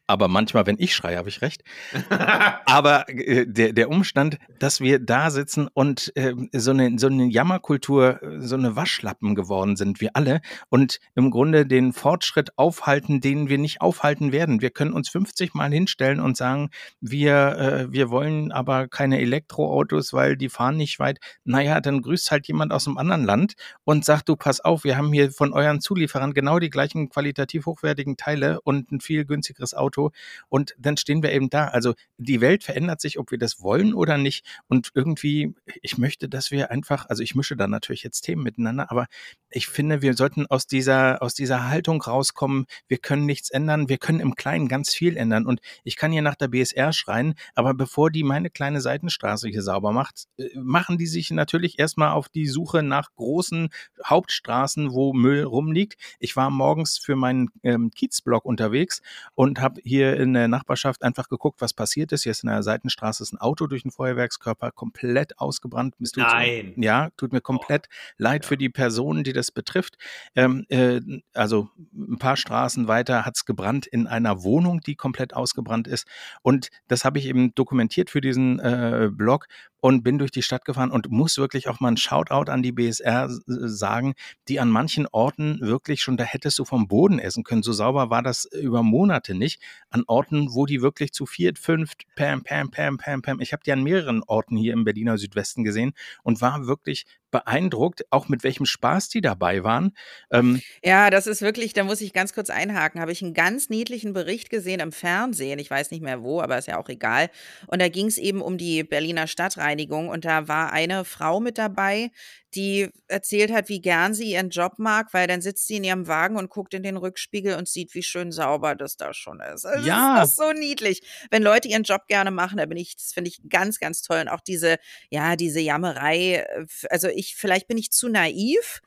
Aber manchmal, wenn ich schreie, habe ich recht. (laughs) aber äh, der, der Umstand, dass wir da sitzen und äh, so, eine, so eine Jammerkultur, so eine Waschlappen geworden sind, wir alle, und im Grunde den Fortschritt aufhalten, den wir nicht aufhalten werden. Wir können uns 50 Mal hinstellen und sagen, wir, äh, wir wollen aber keine Elektroautos, weil die fahren nicht weit. Naja, dann grüßt halt jemand aus einem anderen Land und sagt, du pass auf, wir haben hier von euren Zulieferern genau die gleichen qualitativ hochwertigen Teile und ein viel günstigeres Auto Auto. Und dann stehen wir eben da. Also die Welt verändert sich, ob wir das wollen oder nicht. Und irgendwie, ich möchte, dass wir einfach, also ich mische da natürlich jetzt Themen miteinander, aber ich finde, wir sollten aus dieser, aus dieser Haltung rauskommen. Wir können nichts ändern. Wir können im Kleinen ganz viel ändern. Und ich kann hier nach der BSR schreien, aber bevor die meine kleine Seitenstraße hier sauber macht, äh, machen die sich natürlich erstmal auf die Suche nach großen Hauptstraßen, wo Müll rumliegt. Ich war morgens für meinen ähm, Kiezblock unterwegs und habe hier in der Nachbarschaft einfach geguckt, was passiert ist. Hier ist in der Seitenstraße ist ein Auto durch den Feuerwerkskörper komplett ausgebrannt. Nein. Ja, tut mir komplett oh. leid ja. für die Personen, die das betrifft. Ähm, äh, also ein paar Straßen weiter hat es gebrannt in einer Wohnung, die komplett ausgebrannt ist. Und das habe ich eben dokumentiert für diesen äh, Blog und bin durch die Stadt gefahren und muss wirklich auch mal ein Shoutout an die BSR sagen, die an manchen Orten wirklich schon, da hättest du vom Boden essen können. So sauber war das über Monate nicht. An Orten, wo die wirklich zu viert, fünft, pam, pam, pam, pam, pam. Ich habe die an mehreren Orten hier im Berliner Südwesten gesehen und war wirklich beeindruckt, auch mit welchem Spaß die dabei waren. Ähm ja, das ist wirklich, da muss ich ganz kurz einhaken, habe ich einen ganz niedlichen Bericht gesehen im Fernsehen, ich weiß nicht mehr wo, aber ist ja auch egal. Und da ging es eben um die Berliner Stadtreinigung und da war eine Frau mit dabei, die erzählt hat, wie gern sie ihren Job mag, weil dann sitzt sie in ihrem Wagen und guckt in den Rückspiegel und sieht, wie schön sauber das da schon ist. Also ja. Das ist so niedlich. Wenn Leute ihren Job gerne machen, da bin ich, das finde ich ganz, ganz toll. Und auch diese, ja, diese Jammerei, äh, also ich, vielleicht bin ich zu naiv.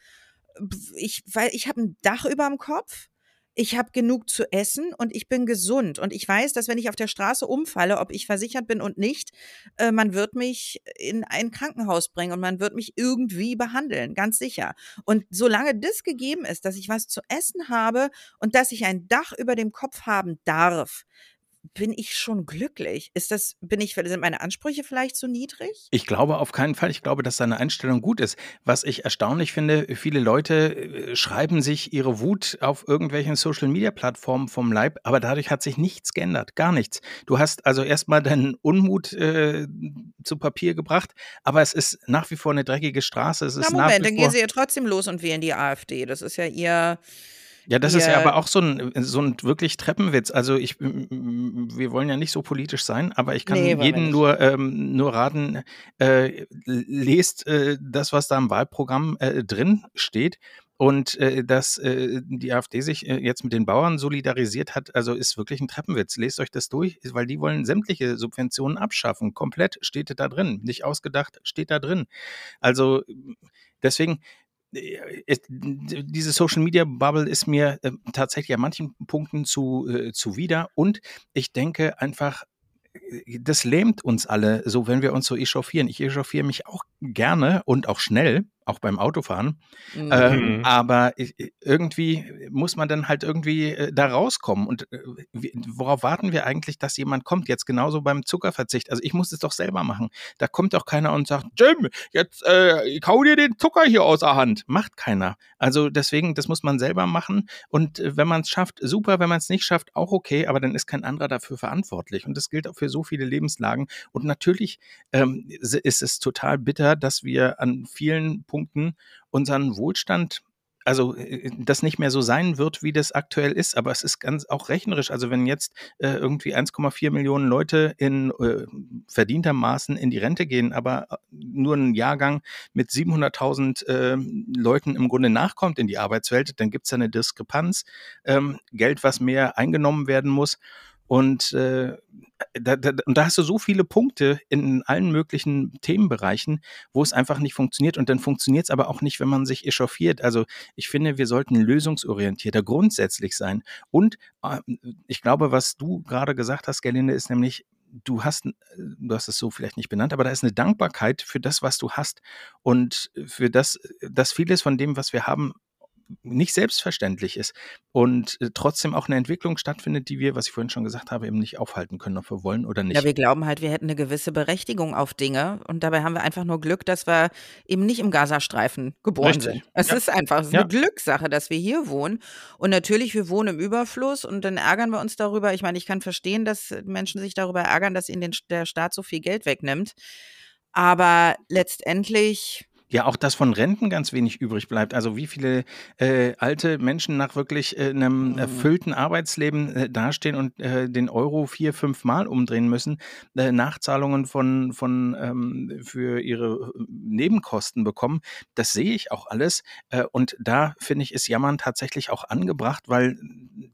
Ich, weil ich habe ein Dach über dem Kopf ich habe genug zu essen und ich bin gesund. Und ich weiß, dass wenn ich auf der Straße umfalle, ob ich versichert bin und nicht, äh, man wird mich in ein Krankenhaus bringen und man wird mich irgendwie behandeln, ganz sicher. Und solange das gegeben ist, dass ich was zu essen habe und dass ich ein Dach über dem Kopf haben darf, bin ich schon glücklich. Ist das, bin ich, sind meine Ansprüche vielleicht zu niedrig? Ich glaube auf keinen Fall. Ich glaube, dass seine Einstellung gut ist. Was ich erstaunlich finde, viele Leute äh, schreiben sich ihre Wut auf irgendwelchen Social Media Plattformen vom Leib, aber dadurch hat sich nichts geändert. Gar nichts. Du hast also erstmal deinen Unmut äh, zu Papier gebracht, aber es ist nach wie vor eine dreckige Straße. Es Na, Moment, dann gehen sie ja trotzdem los und wählen die AfD. Das ist ja ihr ja, das ist ja aber auch so ein, so ein wirklich Treppenwitz. Also ich, wir wollen ja nicht so politisch sein, aber ich kann nee, jedem nur, ähm, nur raten, äh, lest äh, das, was da im Wahlprogramm äh, drin steht. Und äh, dass äh, die AfD sich äh, jetzt mit den Bauern solidarisiert hat, also ist wirklich ein Treppenwitz. Lest euch das durch, weil die wollen sämtliche Subventionen abschaffen. Komplett steht da drin. Nicht ausgedacht, steht da drin. Also deswegen, es, diese Social Media Bubble ist mir äh, tatsächlich an manchen Punkten zu äh, zuwider und ich denke einfach, äh, das lähmt uns alle so, wenn wir uns so echauffieren. Ich echauffiere mich auch gerne und auch schnell auch beim Autofahren. Mhm. Ähm, aber irgendwie muss man dann halt irgendwie äh, da rauskommen. Und äh, worauf warten wir eigentlich, dass jemand kommt? Jetzt genauso beim Zuckerverzicht. Also ich muss es doch selber machen. Da kommt doch keiner und sagt, Jim, jetzt äh, kau dir den Zucker hier aus der Hand. Macht keiner. Also deswegen, das muss man selber machen. Und äh, wenn man es schafft, super. Wenn man es nicht schafft, auch okay. Aber dann ist kein anderer dafür verantwortlich. Und das gilt auch für so viele Lebenslagen. Und natürlich ähm, ist es total bitter, dass wir an vielen Punkten Punkten unseren Wohlstand also äh, das nicht mehr so sein wird, wie das aktuell ist, aber es ist ganz auch rechnerisch. Also wenn jetzt äh, irgendwie 1,4 Millionen Leute in äh, verdientermaßen in die Rente gehen, aber äh, nur ein Jahrgang mit 700.000 äh, Leuten im Grunde nachkommt in die Arbeitswelt, dann gibt es eine Diskrepanz, ähm, Geld, was mehr eingenommen werden muss. Und, äh, da, da, und da hast du so viele Punkte in allen möglichen Themenbereichen, wo es einfach nicht funktioniert. Und dann funktioniert es aber auch nicht, wenn man sich echauffiert. Also ich finde, wir sollten lösungsorientierter grundsätzlich sein. Und äh, ich glaube, was du gerade gesagt hast, Gerlinde, ist nämlich, du hast, du hast es so vielleicht nicht benannt, aber da ist eine Dankbarkeit für das, was du hast und für das, dass vieles von dem, was wir haben, nicht selbstverständlich ist und äh, trotzdem auch eine Entwicklung stattfindet, die wir, was ich vorhin schon gesagt habe, eben nicht aufhalten können, ob wir wollen oder nicht. Ja, wir glauben halt, wir hätten eine gewisse Berechtigung auf Dinge und dabei haben wir einfach nur Glück, dass wir eben nicht im Gazastreifen geboren Richtig. sind. Es Ja. ist einfach es ist Ja. eine Glückssache, dass wir hier wohnen. Und natürlich, wir wohnen im Überfluss und dann ärgern wir uns darüber. Ich meine, ich kann verstehen, dass Menschen sich darüber ärgern, dass ihnen den, der Staat so viel Geld wegnimmt. Aber letztendlich Ja, auch dass von Renten ganz wenig übrig bleibt. Also wie viele äh, alte Menschen nach wirklich äh, einem Mhm. erfüllten Arbeitsleben äh, dastehen und äh, den Euro vier, fünf Mal umdrehen müssen, äh, Nachzahlungen von, von ähm, für ihre äh, Nebenkosten bekommen, das sehe ich auch alles. Und da finde ich, ist Jammern tatsächlich auch angebracht, weil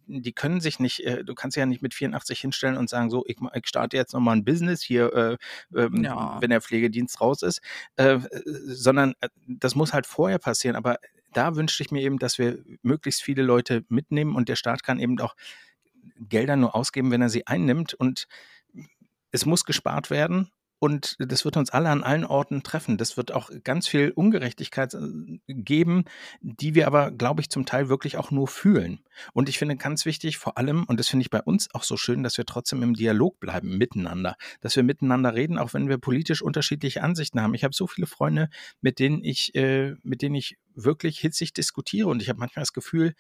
die können sich nicht, du kannst ja nicht mit 84 hinstellen und sagen, so, ich, ich starte jetzt nochmal ein Business hier, äh, ähm, Ja. wenn der Pflegedienst raus ist, äh, sondern äh, das muss halt vorher passieren. Aber da wünschte ich mir eben, dass wir möglichst viele Leute mitnehmen und der Staat kann eben auch Gelder nur ausgeben, wenn er sie einnimmt. Und es muss gespart werden. Und das wird uns alle an allen Orten treffen. Das wird auch ganz viel Ungerechtigkeit äh, geben, die wir aber, glaube ich, zum Teil wirklich auch nur fühlen. Und ich finde ganz wichtig, vor allem, und das finde ich bei uns auch so schön, dass wir trotzdem im Dialog bleiben miteinander, dass wir miteinander reden, auch wenn wir politisch unterschiedliche Ansichten haben. Ich habe so viele Freunde, mit denen ich, äh, mit denen ich wirklich hitzig diskutiere und ich habe manchmal das Gefühl,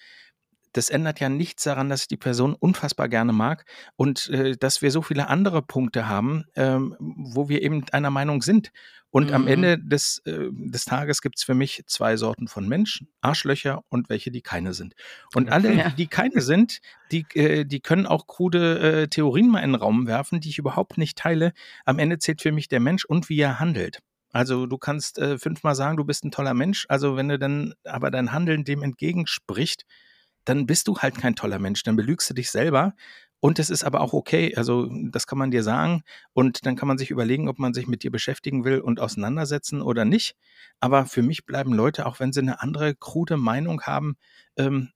das ändert ja nichts daran, dass ich die Person unfassbar gerne mag und äh, dass wir so viele andere Punkte haben, ähm, wo wir eben einer Meinung sind. Und am Mhm. Ende des, äh, des Tages gibt es für mich zwei Sorten von Menschen, Arschlöcher und welche, die keine sind. Und alle, Ja. die keine sind, die, äh, die können auch krude äh, Theorien mal in den Raum werfen, die ich überhaupt nicht teile. Am Ende zählt für mich der Mensch und wie er handelt. Also du kannst äh, fünfmal sagen, du bist ein toller Mensch, also wenn du dann aber dein Handeln dem entgegenspricht, dann bist du halt kein toller Mensch, dann belügst du dich selber. Und es ist aber auch okay, also das kann man dir sagen und dann kann man sich überlegen, ob man sich mit dir beschäftigen will und auseinandersetzen oder nicht. Aber für mich bleiben Leute, auch wenn sie eine andere krude Meinung haben, ähm,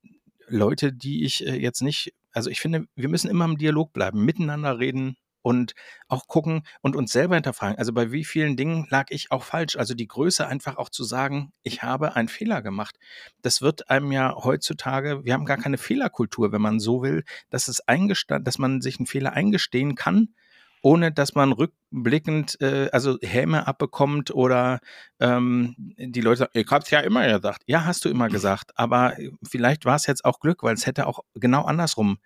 Leute, die ich äh, jetzt nicht, also ich finde, wir müssen immer im Dialog bleiben, miteinander reden und auch gucken und uns selber hinterfragen. Also bei wie vielen Dingen lag ich auch falsch? Also die Größe einfach auch zu sagen, ich habe einen Fehler gemacht. Das wird einem ja heutzutage, wir haben gar keine Fehlerkultur, wenn man so will, dass es eingestanden, dass man sich einen Fehler eingestehen kann, ohne dass man rückblickend äh, also Häme abbekommt oder ähm, die Leute sagen, ich hab's ja immer gesagt. Ja, hast du immer (laughs) gesagt, aber vielleicht war es jetzt auch Glück, weil es hätte auch genau andersrum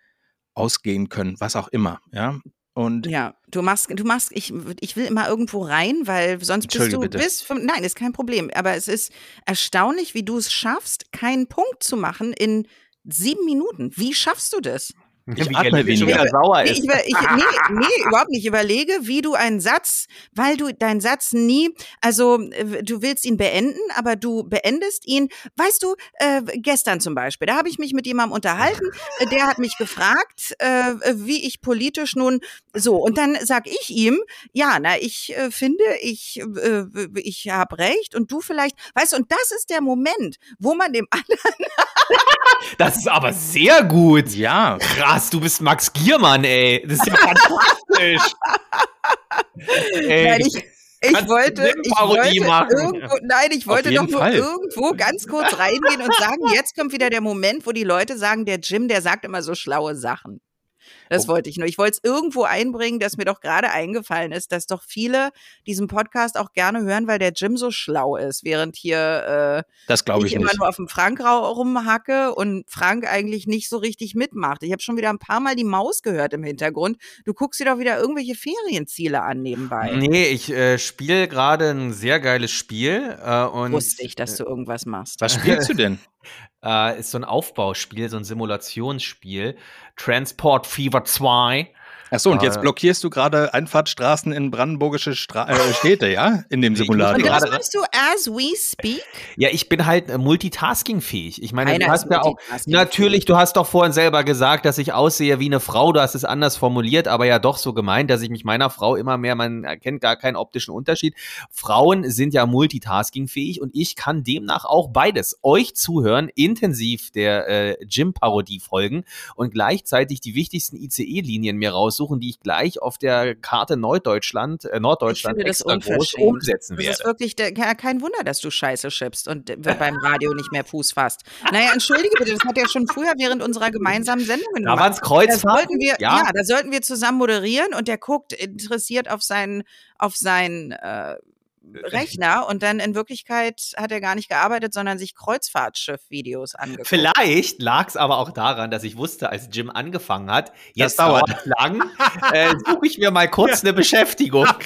ausgehen können, was auch immer, ja. Und Ja, du machst, du machst, ich, ich will immer irgendwo rein, weil sonst bist du bitte. bis fünf, nein, ist kein Problem. Aber es ist erstaunlich, wie du es schaffst, keinen Punkt zu machen in sieben Minuten. Wie schaffst du das? Ich Wie atme weniger. wieder sauer Nee, ist. ich, über- ich, (laughs) nee, nee, überhaupt nicht. Ich überlege, wie du einen Satz, weil du deinen Satz nie, also äh, du willst ihn beenden, aber du beendest ihn. Weißt du, äh, gestern zum Beispiel, da habe ich mich mit jemandem unterhalten, äh, der hat mich gefragt, äh, wie ich politisch nun so. Und dann sag ich ihm, ja, na, ich äh, finde, ich, äh, ich habe recht und du vielleicht, weißt du, und das ist der Moment, wo man dem (laughs) anderen, Das ist aber sehr gut. ja, Krass, du bist Max Giermann, ey. Das ist ja fantastisch. (laughs) ey, Nein, ich, ich wollte, ich wollte machen. irgendwo, nein, ich wollte doch nur Fall. irgendwo ganz kurz reingehen und sagen, jetzt kommt wieder der Moment, wo die Leute sagen, der Jim, der sagt immer so schlaue Sachen. Das wollte ich nur. Ich wollte es irgendwo einbringen, dass mir doch gerade eingefallen ist, dass doch viele diesen Podcast auch gerne hören, weil der Jim so schlau ist, während hier äh, das ich ich immer nicht. nur auf dem Frank rumhacke und Frank eigentlich nicht so richtig mitmacht. Ich habe schon wieder ein paar Mal die Maus gehört im Hintergrund. Du guckst dir doch wieder irgendwelche Ferienziele an nebenbei. Nee, ich äh, spiele gerade ein sehr geiles Spiel. Äh, und Wusste ich, dass du irgendwas machst. Was spielst du (laughs) denn? Äh, ist so ein Aufbauspiel, so ein Simulationsspiel. Transport Fever 2. Achso, und jetzt Äh, blockierst du gerade Einfahrtstraßen in brandenburgische Stra äh, (laughs) Städte, ja? In dem Simulator. Und das machst du as we speak? Ja, ich bin halt äh, multitaskingfähig. Ich meine, Keiner du hast ja auch natürlich, du hast doch vorhin selber gesagt, dass ich aussehe wie eine Frau. Du hast es anders formuliert, aber ja doch so gemeint, dass ich mich meiner Frau immer mehr, man erkennt gar keinen optischen Unterschied. Frauen sind ja multitaskingfähig und ich kann demnach auch beides. Euch zuhören, intensiv der äh, Gym-Parodie folgen und gleichzeitig die wichtigsten ICE-Linien mir raussuchen raussuchen, die ich gleich auf der Karte Norddeutschland, äh, Norddeutschland extra groß umsetzen Das ist werde. wirklich der, ke- kein Wunder, dass du Scheiße schippst und beim Radio nicht mehr Fuß fasst. (laughs) Naja, entschuldige bitte, das hat er schon früher während unserer gemeinsamen Sendungen Da gemacht. waren es Da Kreuzfahrten. wir, ja. ja. da sollten wir zusammen moderieren und der guckt interessiert auf seinen, auf seinen äh, Rechner und dann in Wirklichkeit hat er gar nicht gearbeitet, sondern sich Kreuzfahrtschiff-Videos angeguckt. Vielleicht lag es aber auch daran, dass ich wusste, als Jim angefangen hat, jetzt dauert. dauert lang, äh, suche ich mir mal kurz eine Beschäftigung. (laughs)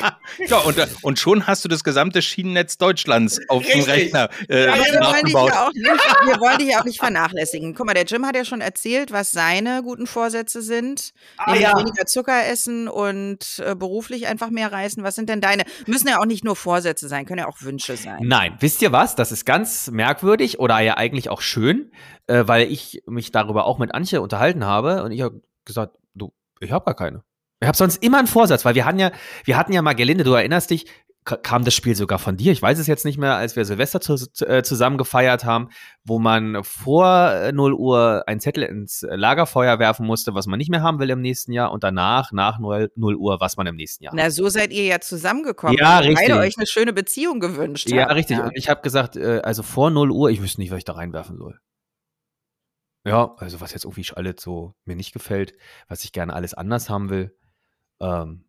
Ja, und, äh, und schon hast du das gesamte Schienennetz Deutschlands auf dem Richtig. Rechner äh, Aber wir wollen, dich ja auch nicht, (laughs) wir wollen dich ja auch nicht vernachlässigen. Guck mal, der Jim hat ja schon erzählt, was seine guten Vorsätze sind. Ah, ja. weniger Zucker essen und äh, beruflich einfach mehr reisen. Was sind denn deine? Müssen ja auch nicht nur Vorsätze sein, können ja auch Wünsche sein. Nein, wisst ihr was? Das ist ganz merkwürdig oder ja eigentlich auch schön, äh, weil ich mich darüber auch mit Antje unterhalten habe und ich habe gesagt, du, ich habe gar keine. Ich habe sonst immer einen Vorsatz, weil wir hatten ja, wir hatten ja mal, Gelinde, du erinnerst dich, kam das Spiel sogar von dir, ich weiß es jetzt nicht mehr, als wir Silvester zu, äh, zusammen gefeiert haben, wo man vor äh, 0 Uhr einen Zettel ins äh, Lagerfeuer werfen musste, was man nicht mehr haben will im nächsten Jahr und danach, nach 0, 0 Uhr, was man im nächsten Jahr Na, so seid ihr ja zusammengekommen. Ja, richtig. Beide euch eine schöne Beziehung gewünscht Ja, habt. richtig. Und ich habe gesagt, äh, also vor 0 Uhr, ich wüsste nicht, was ich da reinwerfen soll. Ja, also was jetzt irgendwie alles so mir nicht gefällt, was ich gerne alles anders haben will. Ähm,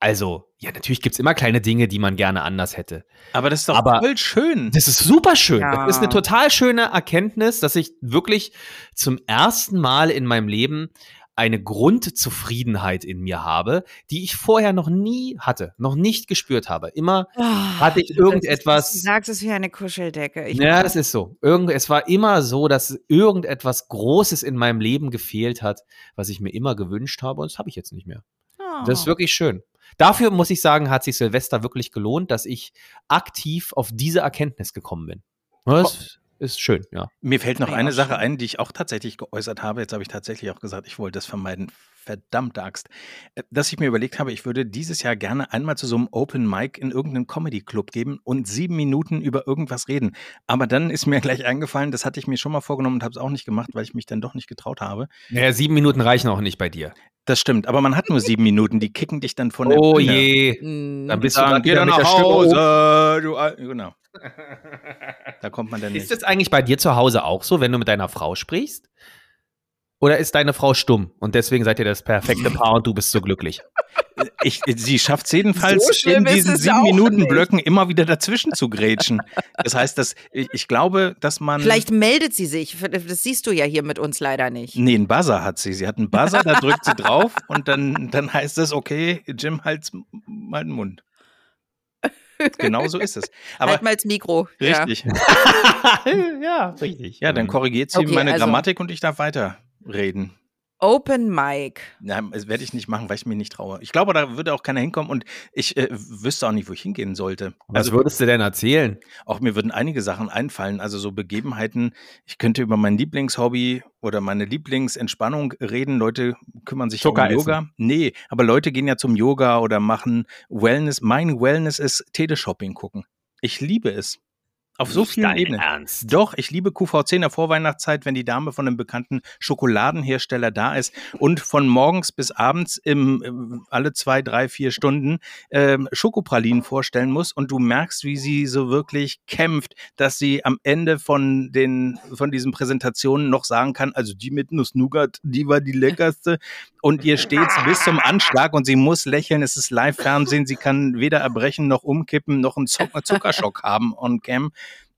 also, ja, natürlich gibt's immer kleine Dinge, die man gerne anders hätte. Aber das ist doch Aber- voll schön. Das ist super schön. Ja. Das ist eine total schöne Erkenntnis, dass ich wirklich zum ersten Mal in meinem Leben eine Grundzufriedenheit in mir habe, die ich vorher noch nie hatte, noch nicht gespürt habe. Immer Oh, hatte ich ist- irgendetwas. Du sagst es wie eine Kuscheldecke. Ich, Ja, das ist so. Irgend, es war immer so, dass irgendetwas Großes in meinem Leben gefehlt hat, was ich mir immer gewünscht habe, und das habe ich jetzt nicht mehr. Oh. Das ist wirklich schön. Dafür muss ich sagen, hat sich Silvester wirklich gelohnt, dass ich aktiv auf diese Erkenntnis gekommen bin. Das ist schön, ja. Mir fällt noch eine Sache ein, die ich auch tatsächlich geäußert habe. Jetzt habe ich tatsächlich auch gesagt, ich wollte das vermeiden. Verdammte Axt. Äh, Dass ich mir überlegt habe, ich würde dieses Jahr gerne einmal zu so einem Open Mic in irgendeinem Comedy-Club geben und sieben Minuten über irgendwas reden. Aber dann ist mir (laughs) gleich eingefallen, das hatte ich mir schon mal vorgenommen und habe es auch nicht gemacht, weil ich mich dann doch nicht getraut habe. Naja, sieben Minuten reichen auch nicht bei dir. Das stimmt, aber man hat nur sieben Minuten, die kicken dich dann von der Oh Bühne. je. Mm. Dann bist du dann geh mit nach der Stimme oben. Hause. Du, genau. (laughs) Da kommt man dann Ist nicht. das eigentlich bei dir zu Hause auch so, wenn du mit deiner Frau sprichst? Oder ist deine Frau stumm und deswegen seid ihr das perfekte Paar und du bist so glücklich? Ich, sie schafft es jedenfalls So in diesen es sieben Minuten nicht. Blöcken immer wieder dazwischen zu grätschen. Das heißt, dass ich, ich glaube, dass man. Vielleicht meldet sie sich. Das siehst du ja hier mit uns leider nicht. Nee, einen Buzzer hat sie. Sie hat einen Buzzer, da drückt sie drauf und dann, dann heißt es, okay, Jim, halt's mal den Mund. Genau so ist es. Aber halt mal ins Mikro. Ja. richtig. (laughs) ja, richtig. Ja, dann korrigiert sie Okay, meine also- Grammatik und ich darf weiterreden. Open Mic. Nein, das werde ich nicht machen, weil ich mir nicht traue. Ich glaube, da würde auch keiner hinkommen und ich äh, wüsste auch nicht, wo ich hingehen sollte. Was würdest du denn erzählen? Auch mir würden einige Sachen einfallen, also so Begebenheiten. Ich könnte über mein Lieblingshobby oder meine Lieblingsentspannung reden. Leute kümmern sich Zucker um Yoga. Nee, aber Leute gehen ja zum Yoga oder machen Wellness. Mein Wellness ist Teleshopping gucken. Ich liebe es. Auf so vielen Ebenen. Ernst. Doch, ich liebe QVC in der Vorweihnachtszeit, wenn die Dame von einem bekannten Schokoladenhersteller da ist und von morgens bis abends im, alle zwei, drei, vier Stunden ähm, Schokopralinen vorstellen muss und du merkst, wie sie so wirklich kämpft, dass sie am Ende von den von diesen Präsentationen noch sagen kann, also die mit Nuss-Nougat, die war die leckerste und ihr steht's bis zum Anschlag und sie muss lächeln, es ist Live-Fernsehen, sie kann weder erbrechen noch umkippen noch einen Zucker Zuckerschock haben on cam.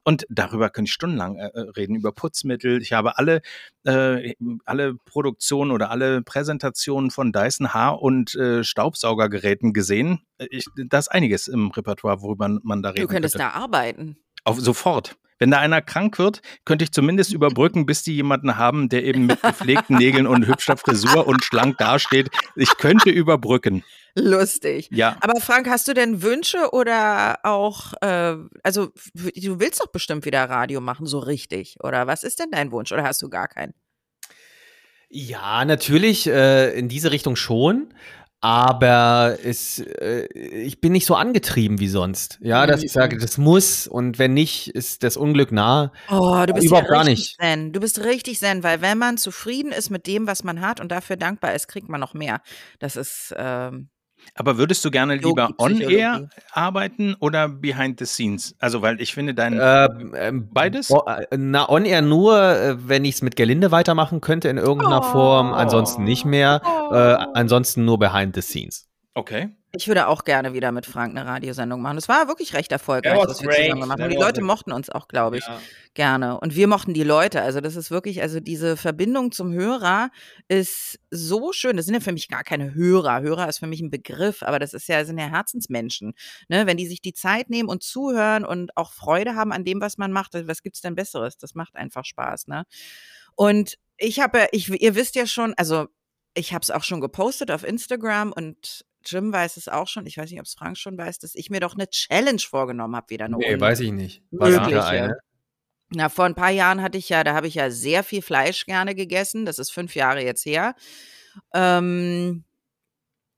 Und darüber könnte ich stundenlang äh, äh, reden, über Putzmittel. Ich habe alle, äh, alle Produktionen oder alle Präsentationen von Dyson Haar- und äh, Staubsaugergeräten gesehen. Ich, da ist einiges im Repertoire, worüber man da reden Du könntest könnte. da arbeiten. Auf, sofort. Wenn da einer krank wird, könnte ich zumindest überbrücken, bis die jemanden haben, der eben mit gepflegten Nägeln und hübscher Frisur und schlank dasteht. Ich könnte überbrücken. Lustig. Ja. Aber Frank, hast du denn Wünsche oder auch, äh, also du willst doch bestimmt wieder Radio machen, so richtig, oder was ist denn dein Wunsch oder hast du gar keinen? Ja, natürlich, äh, in diese Richtung schon. Aber es, äh, ich bin nicht so angetrieben wie sonst. Ja, dass ich sage, das muss und wenn nicht, ist das Unglück nah. Oh, du bist Überhaupt ja gar richtig nicht. zen. Du bist richtig zen, weil wenn man zufrieden ist mit dem, was man hat und dafür dankbar ist, kriegt man noch mehr. Das ist ähm, Aber würdest du gerne lieber on-air arbeiten oder behind the scenes? Also, weil ich finde, dein Ähm, ähm, beides? äh, Na, on air nur, äh, wenn ich es mit Gelinde weitermachen könnte in irgendeiner Form, ansonsten nicht mehr. Äh, ansonsten nur behind the scenes. Okay. Ich würde auch gerne wieder mit Frank eine Radiosendung machen. Das war wirklich recht erfolgreich, was wir zusammen gemacht haben. Die Leute mochten uns auch, glaube ich, gerne. Und wir mochten die Leute. Also das ist wirklich, also diese Verbindung zum Hörer ist so schön. Das sind ja für mich gar keine Hörer. Hörer ist für mich ein Begriff, aber das ist ja, sind ja Herzensmenschen. Ne? Wenn die sich die Zeit nehmen und zuhören und auch Freude haben an dem, was man macht, was gibt's denn Besseres? Das macht einfach Spaß, ne? Und ich habe, ja- ich, ihr wisst ja schon, also ich habe es auch schon gepostet auf Instagram und Jim weiß es auch schon. Ich weiß nicht, ob es Frank schon weiß, dass ich mir doch eine Challenge vorgenommen habe, wieder eine Nee, weiß ich nicht. Was Mögliche. eine? Na, vor ein paar Jahren hatte ich ja, da habe ich ja sehr viel Fleisch gerne gegessen. Das ist fünf Jahre jetzt her. Ähm,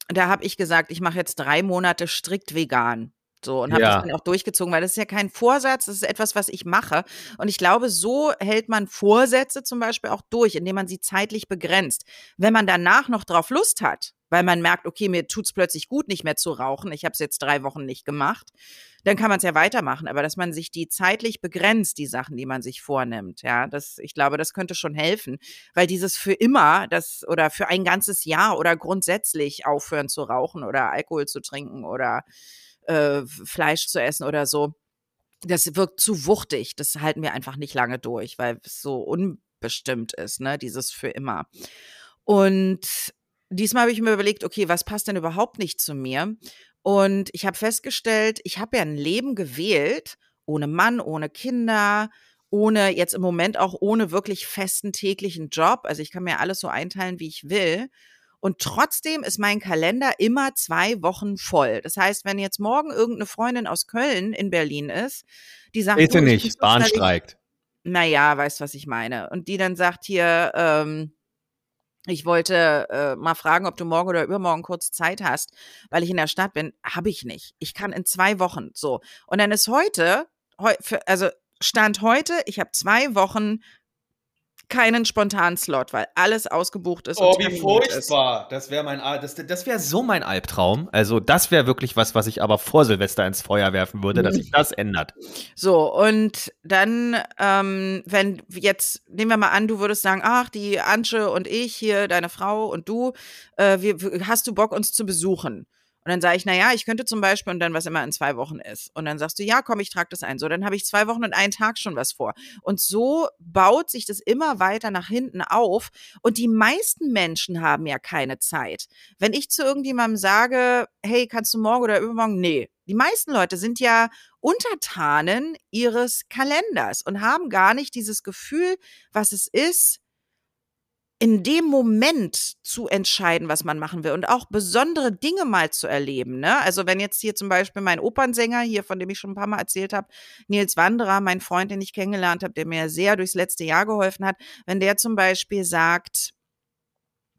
da habe ich gesagt, ich mache jetzt drei Monate strikt vegan. So, und habe Ja. das dann auch durchgezogen, weil das ist ja kein Vorsatz, das ist etwas, was ich mache. Und ich glaube, so hält man Vorsätze zum Beispiel auch durch, indem man sie zeitlich begrenzt. Wenn man danach noch drauf Lust hat, weil man merkt, okay, mir tut's plötzlich gut, nicht mehr zu rauchen, ich habe es jetzt drei Wochen nicht gemacht, dann kann man es ja weitermachen. Aber dass man sich die zeitlich begrenzt, die Sachen, die man sich vornimmt, ja, das, ich glaube, das könnte schon helfen. Weil dieses für immer, das oder für ein ganzes Jahr oder grundsätzlich aufhören zu rauchen oder Alkohol zu trinken oder äh, Fleisch zu essen oder so, das wirkt zu wuchtig. Das halten wir einfach nicht lange durch, weil es so unbestimmt ist, ne, dieses für immer. Und diesmal habe ich mir überlegt, okay, was passt denn überhaupt nicht zu mir? Und ich habe festgestellt, ich habe ja ein Leben gewählt, ohne Mann, ohne Kinder, ohne jetzt im Moment auch ohne wirklich festen täglichen Job. Also ich kann mir alles so einteilen, wie ich will. Und trotzdem ist mein Kalender immer zwei Wochen voll. Das heißt, wenn jetzt morgen irgendeine Freundin aus Köln in Berlin ist, die sagt, Bitte "Du, ich bin nicht, Bahn streikt. naja, weißt, was ich meine. Und die dann sagt hier, ähm, ich wollte äh, mal fragen, ob du morgen oder übermorgen kurz Zeit hast, weil ich in der Stadt bin. Habe ich nicht. Ich kann in zwei Wochen. So. Und dann ist heute, heu, für, also Stand heute, ich habe zwei Wochen keinen spontanen Slot, weil alles ausgebucht ist. Oh, und terminiert ist. Das wäre mein, das, das wäre so mein Albtraum. Also das wäre wirklich was, was ich aber vor Silvester ins Feuer werfen würde, dass sich (laughs) das ändert. So, und dann, ähm, wenn jetzt, nehmen wir mal an, du würdest sagen, ach, die Antje und ich hier, deine Frau und du, äh, wir- hast du Bock, uns zu besuchen? Und dann sage ich, na ja, ich könnte zum Beispiel, und dann was immer in zwei Wochen ist. Und dann sagst du, ja, komm, ich trage das ein. So, dann habe ich zwei Wochen und einen Tag schon was vor. Und so baut sich das immer weiter nach hinten auf. Und die meisten Menschen haben ja keine Zeit. Wenn ich zu irgendjemandem sage, hey, kannst du morgen oder übermorgen? Nee. Die meisten Leute sind ja Untertanen ihres Kalenders und haben gar nicht dieses Gefühl, was es ist, in dem Moment zu entscheiden, was man machen will und auch besondere Dinge mal zu erleben. Ne? Also wenn jetzt hier zum Beispiel mein Opernsänger, hier, von dem ich schon ein paar Mal erzählt habe, Nils Wanderer, mein Freund, den ich kennengelernt habe, der mir sehr durchs letzte Jahr geholfen hat, wenn der zum Beispiel sagt,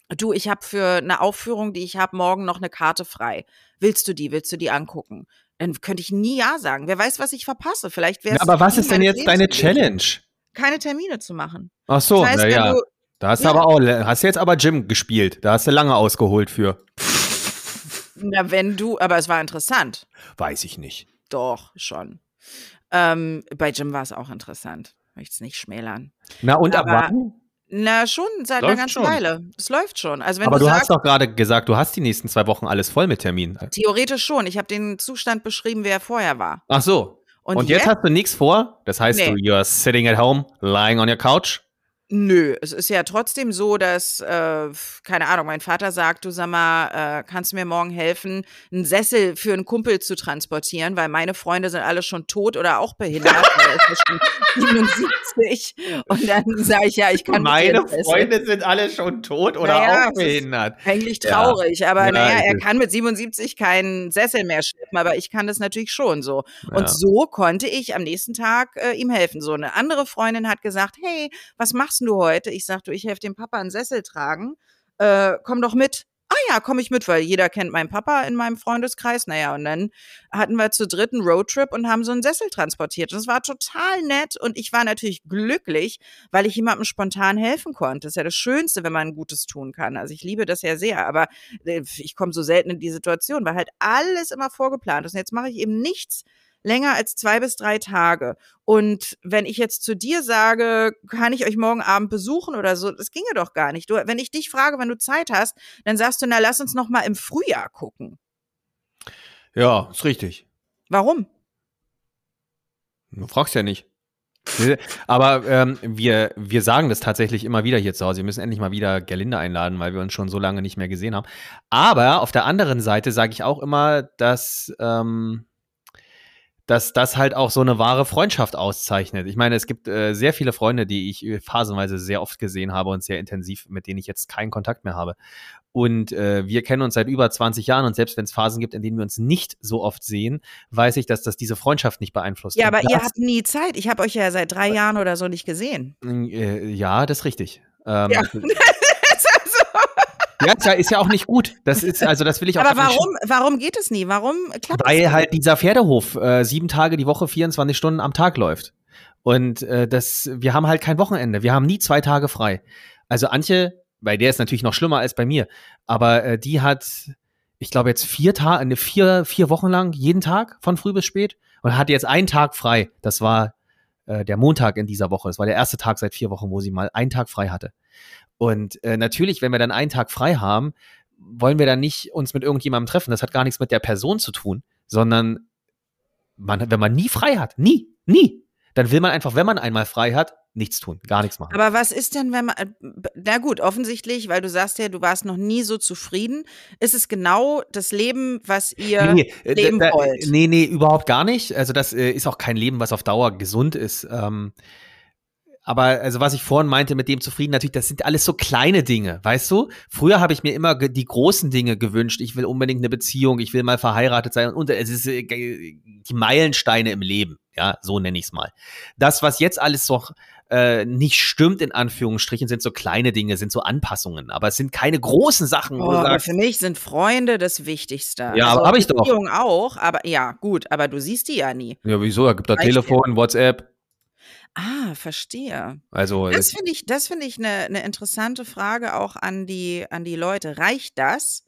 du, ich habe für eine Aufführung, die ich habe, morgen noch eine Karte frei. Willst du die? Willst du die angucken? Dann könnte ich nie Ja sagen. Wer weiß, was ich verpasse. Vielleicht wäre Ja, aber was ist denn jetzt deine Challenge? Keine Termine zu machen. Ach so, das heißt, wenn naja. du Da hast du Ja. aber auch, hast du jetzt aber Gym gespielt. Da hast du lange ausgeholt für. Na, wenn du, aber es war interessant. Weiß ich nicht. Doch, schon. Ähm, bei Jim war es auch interessant. Möchte es nicht schmälern. Na und ab Aber- wann? Na, schon seit Läuft einer ganzen schon. Weile. Es läuft schon. Also wenn Aber du, du sagst, hast doch gerade gesagt, du hast die nächsten zwei Wochen alles voll mit Terminen. theoretisch schon. Ich habe den Zustand beschrieben, wie er vorher war. Ach so. Und, Und, jetzt, jetzt hast du nichts vor? Das heißt, Nee. du you're sitting at home, lying on your couch? Nö, es ist ja trotzdem so, dass, äh, keine Ahnung, mein Vater sagt, du sag mal, äh, kannst du mir morgen helfen, einen Sessel für einen Kumpel zu transportieren, weil meine Freunde sind alle schon tot oder auch behindert. weil er ist ja schon (laughs) 77. Und dann sage ich, ja, ich kann einen Sessel. sind alle schon tot Naja, es ist Eigentlich Ja. traurig, aber Ja, naja, er kann mit 77 keinen Sessel mehr schleppen, aber ich kann das natürlich schon so. Ja. Und so konnte ich am nächsten Tag äh, ihm helfen. So eine andere Freundin hat gesagt, hey, was machst denn du heute? Ich sagte, ich helfe dem Papa einen Sessel tragen. Äh, komm doch mit. ah ja, komme ich mit, weil jeder kennt meinen Papa in meinem Freundeskreis. Naja, und dann hatten wir zu dritten Roadtrip und haben so einen Sessel transportiert. Das war total nett und ich war natürlich glücklich, weil ich jemandem spontan helfen konnte. Das ist ja das Schönste, wenn man Gutes tun kann. Also ich liebe das ja sehr, aber äh, ich komme so selten in die Situation, weil halt alles immer vorgeplant ist. Und jetzt mache ich eben nichts länger als zwei bis drei Tage. Und wenn ich jetzt zu dir sage, kann ich euch morgen Abend besuchen oder so, das ginge doch gar nicht. Du, wenn ich dich frage, wenn du Zeit hast, dann sagst du, na, lass uns noch mal im Frühjahr gucken. Ja, ist richtig. Warum? Du fragst ja nicht. Aber ähm, wir, wir sagen das tatsächlich immer wieder hier zu Hause. Wir müssen endlich mal wieder Gerlinde einladen, weil wir uns schon so lange nicht mehr gesehen haben. Aber auf der anderen Seite sage ich auch immer, dass ähm, dass das halt auch so eine wahre Freundschaft auszeichnet. Ich meine, es gibt äh, sehr viele Freunde, die ich äh, phasenweise sehr oft gesehen habe und sehr intensiv, mit denen ich jetzt keinen Kontakt mehr habe. Und äh, wir kennen uns seit über 20 Jahren und selbst wenn es Phasen gibt, in denen wir uns nicht so oft sehen, weiß ich, dass das diese Freundschaft nicht beeinflusst. Ja, aber ihr habt nie Zeit. Ich habe euch ja seit drei Jahren oder so nicht gesehen. Äh, ja, das ist richtig. Ähm, ja. (laughs) Ja, ist ja auch nicht gut. Das ist, also das will ich auch. Aber warum, warum geht es nie? Warum klappt Weil es halt dieser Pferdehof äh, sieben Tage die Woche, 24 Stunden am Tag läuft. Und äh, das, wir haben halt kein Wochenende. Wir haben nie zwei Tage frei. Also Antje, bei der ist natürlich noch schlimmer als bei mir, aber äh, die hat, ich glaube jetzt vier Tage, ne, vier, vier Wochen lang jeden Tag von früh bis spät und hat jetzt einen Tag frei. Das war äh, der Montag in dieser Woche. Das war der erste Tag seit vier Wochen, wo sie mal einen Tag frei hatte. Und äh, natürlich, wenn wir dann einen Tag frei haben, wollen wir dann nicht uns mit irgendjemandem treffen. Das hat gar nichts mit der Person zu tun, sondern man, wenn man nie frei hat, nie, nie, dann will man einfach, wenn man einmal frei hat, nichts tun, gar nichts machen. Aber was ist denn, wenn man, äh, na gut, offensichtlich, weil du sagst ja, du warst noch nie so zufrieden, ist es genau das Leben, was ihr nee, äh, leben da, wollt? Nee, nee, überhaupt gar nicht. Also das äh, ist auch kein Leben, was auf Dauer gesund ist. Ähm, aber also was ich vorhin meinte mit dem zufrieden, natürlich, das sind alles so kleine Dinge, weißt du? Früher habe ich mir immer die großen Dinge gewünscht. Ich will unbedingt eine Beziehung, ich will mal verheiratet sein und es ist äh, die Meilensteine im Leben, ja, so nenne ich es mal. Das, was jetzt alles so äh, nicht stimmt, in Anführungsstrichen, sind so kleine Dinge, sind so Anpassungen, aber es sind keine großen Sachen. Oh, aber für mich sind Freunde das Wichtigste. Ja, also, aber habe ich doch. Beziehung auch, aber ja, gut, aber du siehst die ja nie. Ja, wieso? Da gibt da Telefon, WhatsApp. Ah, verstehe. Also das finde ich, das finde ich eine ne interessante Frage auch an die an die Leute. Reicht das?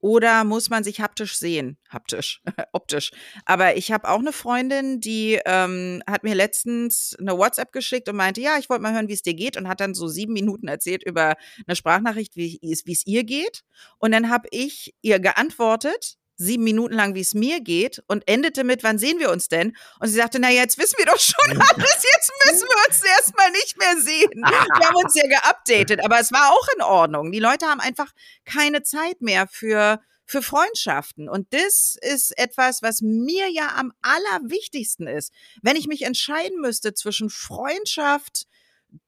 Oder muss man sich haptisch sehen? Haptisch, (laughs) optisch. Aber ich habe auch eine Freundin, die ähm, hat mir letztens eine WhatsApp geschickt und meinte, ja, ich wollte mal hören, wie es dir geht und hat dann so sieben Minuten erzählt über eine Sprachnachricht, wie es ihr geht. Und dann habe ich ihr geantwortet sieben Minuten lang, wie es mir geht und endete mit, wann sehen wir uns denn? Und sie sagte, na jetzt wissen wir doch schon alles, jetzt müssen wir uns erstmal nicht mehr sehen. Wir haben uns ja geupdatet, aber es war auch in Ordnung. Die Leute haben einfach keine Zeit mehr für für Freundschaften. Und das ist etwas, was mir ja am allerwichtigsten ist. Wenn ich mich entscheiden müsste zwischen Freundschaft,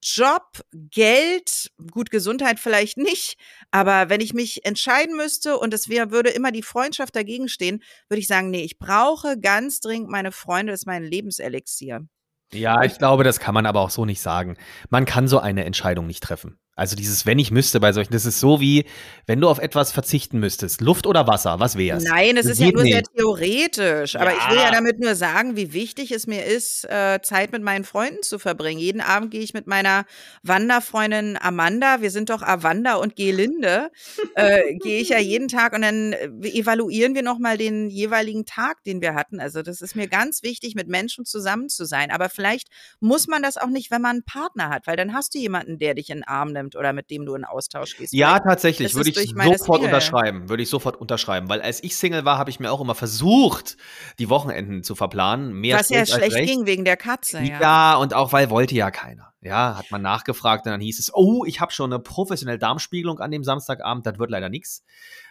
Job, Geld, gut, Gesundheit vielleicht nicht, aber wenn ich mich entscheiden müsste und es wäre, würde immer die Freundschaft dagegen stehen, würde ich sagen, nee, ich brauche ganz dringend meine Freunde, das ist mein Lebenselixier. Ja, ich glaube, das kann man aber auch so nicht sagen. Man kann so eine Entscheidung nicht treffen. Also dieses, wenn ich müsste bei solchen, das ist so wie, wenn du auf etwas verzichten müsstest. Luft oder Wasser, was wär's? Nein, es ist ja nur nicht. sehr theoretisch. Aber ja. ich will ja damit nur sagen, wie wichtig es mir ist, äh, Zeit mit meinen Freunden zu verbringen. Jeden Abend gehe ich mit meiner Wanderfreundin Amanda, wir sind doch Avanda und Gelinde, äh, gehe ich ja (laughs) jeden Tag und dann äh, evaluieren wir nochmal den jeweiligen Tag, den wir hatten. Also das ist mir ganz wichtig, mit Menschen zusammen zu sein. Aber vielleicht muss man das auch nicht, wenn man einen Partner hat, weil dann hast du jemanden, der dich in den Arm nimmt nimmt oder mit dem du in Austausch gehst. Ja, tatsächlich, würde ich sofort Single. unterschreiben, würde ich sofort unterschreiben, weil als ich Single war, habe ich mir auch immer versucht, die Wochenenden zu verplanen. Mehr Was ja schlecht recht. ging wegen der Katze. Ja. ja, und auch weil wollte ja keiner. Ja, hat man nachgefragt und dann hieß es, oh, ich habe schon eine professionelle Darmspiegelung an dem Samstagabend, das wird leider nichts.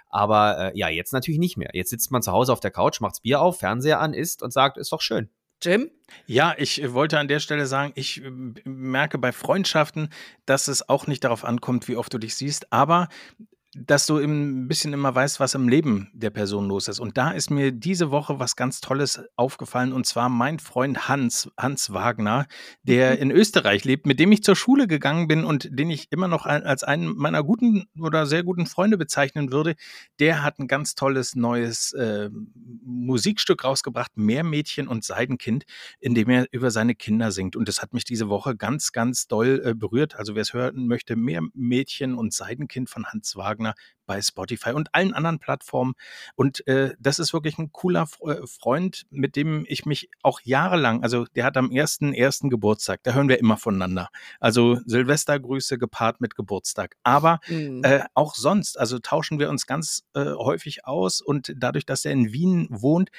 Aber äh, ja, jetzt natürlich nicht mehr. Jetzt sitzt man zu Hause auf der Couch, macht's Bier auf, Fernseher an, isst und sagt, ist doch schön. Jim? Ja, ich äh, wollte an der Stelle sagen, ich äh, merke bei Freundschaften, dass es auch nicht darauf ankommt, wie oft du dich siehst, aber dass du ein bisschen immer weißt, was im Leben der Person los ist. Und da ist mir diese Woche was ganz Tolles aufgefallen. Und zwar mein Freund Hans, Hans Wagner, der mhm. in Österreich lebt, mit dem ich zur Schule gegangen bin und den ich immer noch als einen meiner guten oder sehr guten Freunde bezeichnen würde. Der hat ein ganz tolles neues äh, Musikstück rausgebracht, Meermädchen und Seidenkind, in dem er über seine Kinder singt. Und das hat mich diese Woche ganz, ganz doll äh, berührt. Also wer es hören möchte, Meermädchen und Seidenkind von Hans Wagner Wagner bei Spotify und allen anderen Plattformen. Und äh, das ist wirklich ein cooler äh, Freund, mit dem ich mich auch jahrelang, also der hat am ersten, ersten Geburtstag, da hören wir immer voneinander. Also Silvestergrüße gepaart mit Geburtstag. Aber mhm. äh, auch sonst, also tauschen wir uns ganz äh, häufig aus und dadurch, dass er in Wien wohnt,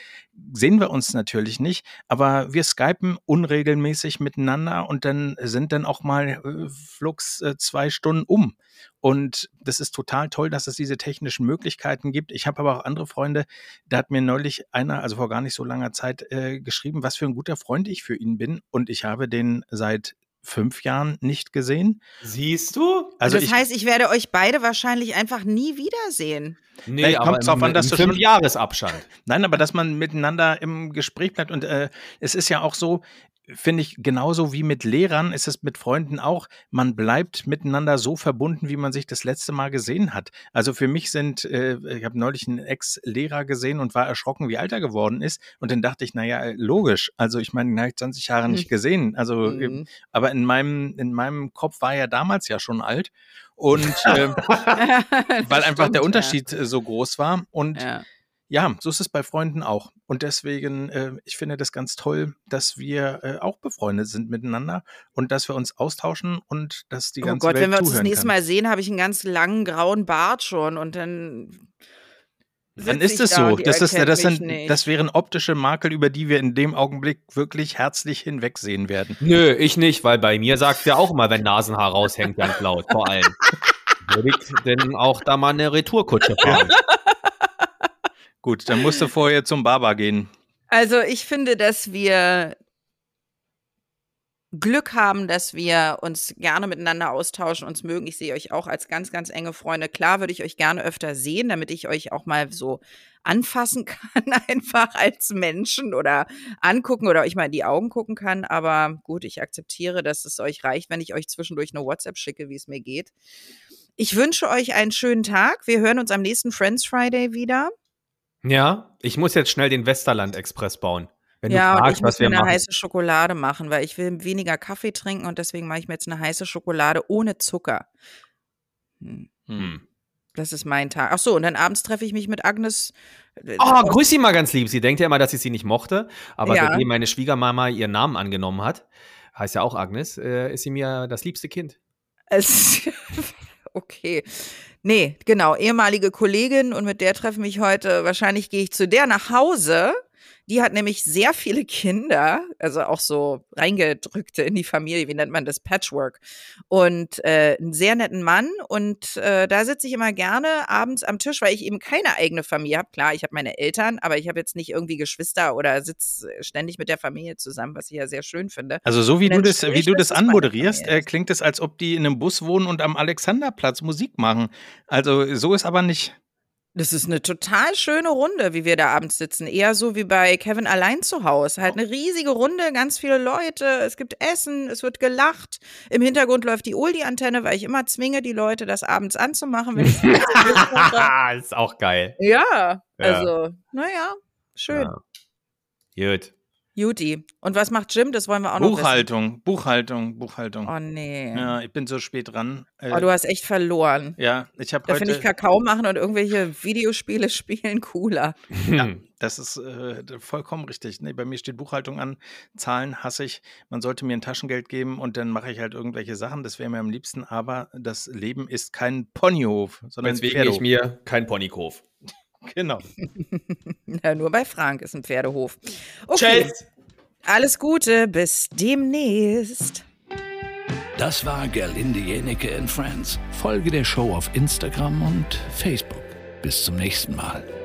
sehen wir uns natürlich nicht, aber wir skypen unregelmäßig miteinander und dann sind dann auch mal äh, flugs äh, zwei Stunden um. Und das ist total toll, dass es diese technischen Möglichkeiten gibt. Ich habe aber auch andere Freunde, da hat mir neulich einer, also vor gar nicht so langer Zeit, äh, geschrieben, was für ein guter Freund ich für ihn bin. Und ich habe den seit fünf Jahren nicht gesehen. Siehst du? Also das ich, heißt, ich werde euch beide wahrscheinlich einfach nie wiedersehen. Nee, Vielleicht kommt es darauf an, dass du fünf Jahresabstand. (laughs) Nein, aber dass man miteinander im Gespräch bleibt und äh, es ist ja auch so, finde ich, genauso wie mit Lehrern ist es mit Freunden auch. Man bleibt miteinander so verbunden, wie man sich das letzte Mal gesehen hat. Also für mich sind, äh, ich habe neulich einen Ex-Lehrer gesehen und war erschrocken, wie alt er geworden ist. Und dann dachte ich, naja, logisch. Also ich meine, den habe ich 20 Jahre nicht hm. gesehen. Also, mhm. aber in meinem, in meinem Kopf war er damals ja schon alt. Und (laughs) äh, weil einfach Stimmt, der Unterschied ja. so groß war. Und ja ja, so ist es bei Freunden auch. Und deswegen, äh, ich finde das ganz toll, dass wir äh, auch befreundet sind miteinander und dass wir uns austauschen und dass die oh ganze Oh Gott, Welt wenn wir uns das nächste Mal sehen, habe ich einen ganz langen grauen Bart schon und dann. Dann ist es so. Das, ist, das, sind, das wären optische Makel, über die wir in dem Augenblick wirklich herzlich hinwegsehen werden. Nö, ich nicht, weil bei mir sagt er auch immer, wenn Nasenhaar raushängt, ganz laut, vor allem. (laughs) Würde ich denn auch da mal eine Retourkutsche fahren? (laughs) Gut, dann musst du vorher zum Barber gehen. Also ich finde, dass wir Glück haben, dass wir uns gerne miteinander austauschen, uns mögen. Ich sehe euch auch als ganz, ganz enge Freunde. Klar würde ich euch gerne öfter sehen, damit ich euch auch mal so anfassen (laughs) kann, einfach als Menschen oder angucken oder euch mal in die Augen gucken kann. Aber gut, ich akzeptiere, dass es euch reicht, wenn ich euch zwischendurch eine WhatsApp schicke, wie es mir geht. Ich wünsche euch einen schönen Tag. Wir hören uns am nächsten Friends Friday wieder. Ja, ich muss jetzt schnell den Westerland Express bauen. Wenn ja, du fragst, und ich muss mir eine machen. heiße Schokolade machen, weil ich will weniger Kaffee trinken und deswegen mache ich mir jetzt eine heiße Schokolade ohne Zucker. Hm. Hm. Das ist mein Tag. Ach so, und dann abends treffe ich mich mit Agnes. Oh, grüß sie mal ganz lieb. Sie denkt ja immer, dass ich sie nicht mochte, aber ja. seitdem meine Schwiegermama ihren Namen angenommen hat, heißt ja auch Agnes, äh, ist sie mir das liebste Kind. Es (laughs) okay. Nee, genau, ehemalige Kollegin und mit der treffe mich heute. Wahrscheinlich gehe ich zu der nach Hause die hat nämlich sehr viele Kinder, also auch so reingedrückte in die Familie, wie nennt man das, Patchwork. Und äh, einen sehr netten Mann. Und äh, da sitze ich immer gerne abends am Tisch, weil ich eben keine eigene Familie habe. Klar, ich habe meine Eltern, aber ich habe jetzt nicht irgendwie Geschwister oder sitze ständig mit der Familie zusammen, was ich ja sehr schön finde. Also so wie du das, wie du das anmoderierst, äh, klingt es, als ob die in einem Bus wohnen und am Alexanderplatz Musik machen. Also so ist aber nicht. Das ist eine total schöne Runde, wie wir da abends sitzen. Eher so wie bei Kevin allein zu Hause. Halt eine riesige Runde, ganz viele Leute, es gibt Essen, es wird gelacht. Im Hintergrund läuft die Oldie-Antenne, weil ich immer zwinge, die Leute das abends anzumachen, wenn ich (laughs) ist auch geil. Ja, also, ja. naja, schön. Ja. Gut. Juti. Und was macht Jim? Das wollen wir auch noch Buchhaltung, Buchhaltung, Buchhaltung. Oh nee. Ja, ich bin so spät dran. Äh, oh, du hast echt verloren. Ja, ich habe heute. Da finde ich Kakao machen und irgendwelche Videospiele (laughs) spielen cooler. Ja, das ist äh, vollkommen richtig. Nee, bei mir steht Buchhaltung an. Zahlen hasse ich. Man sollte mir ein Taschengeld geben und dann mache ich halt irgendwelche Sachen. Das wäre mir am liebsten. Aber das Leben ist kein Ponyhof, sondern Deswegen ich mir kein Ponyhof. Genau. (laughs) ja, nur bei Frank ist ein Pferdehof. Okay. Tschüss. Alles Gute, bis demnächst. Das war Gerlinde Jenecke and Friends. Folge der Show auf Instagram und Facebook. Bis zum nächsten Mal.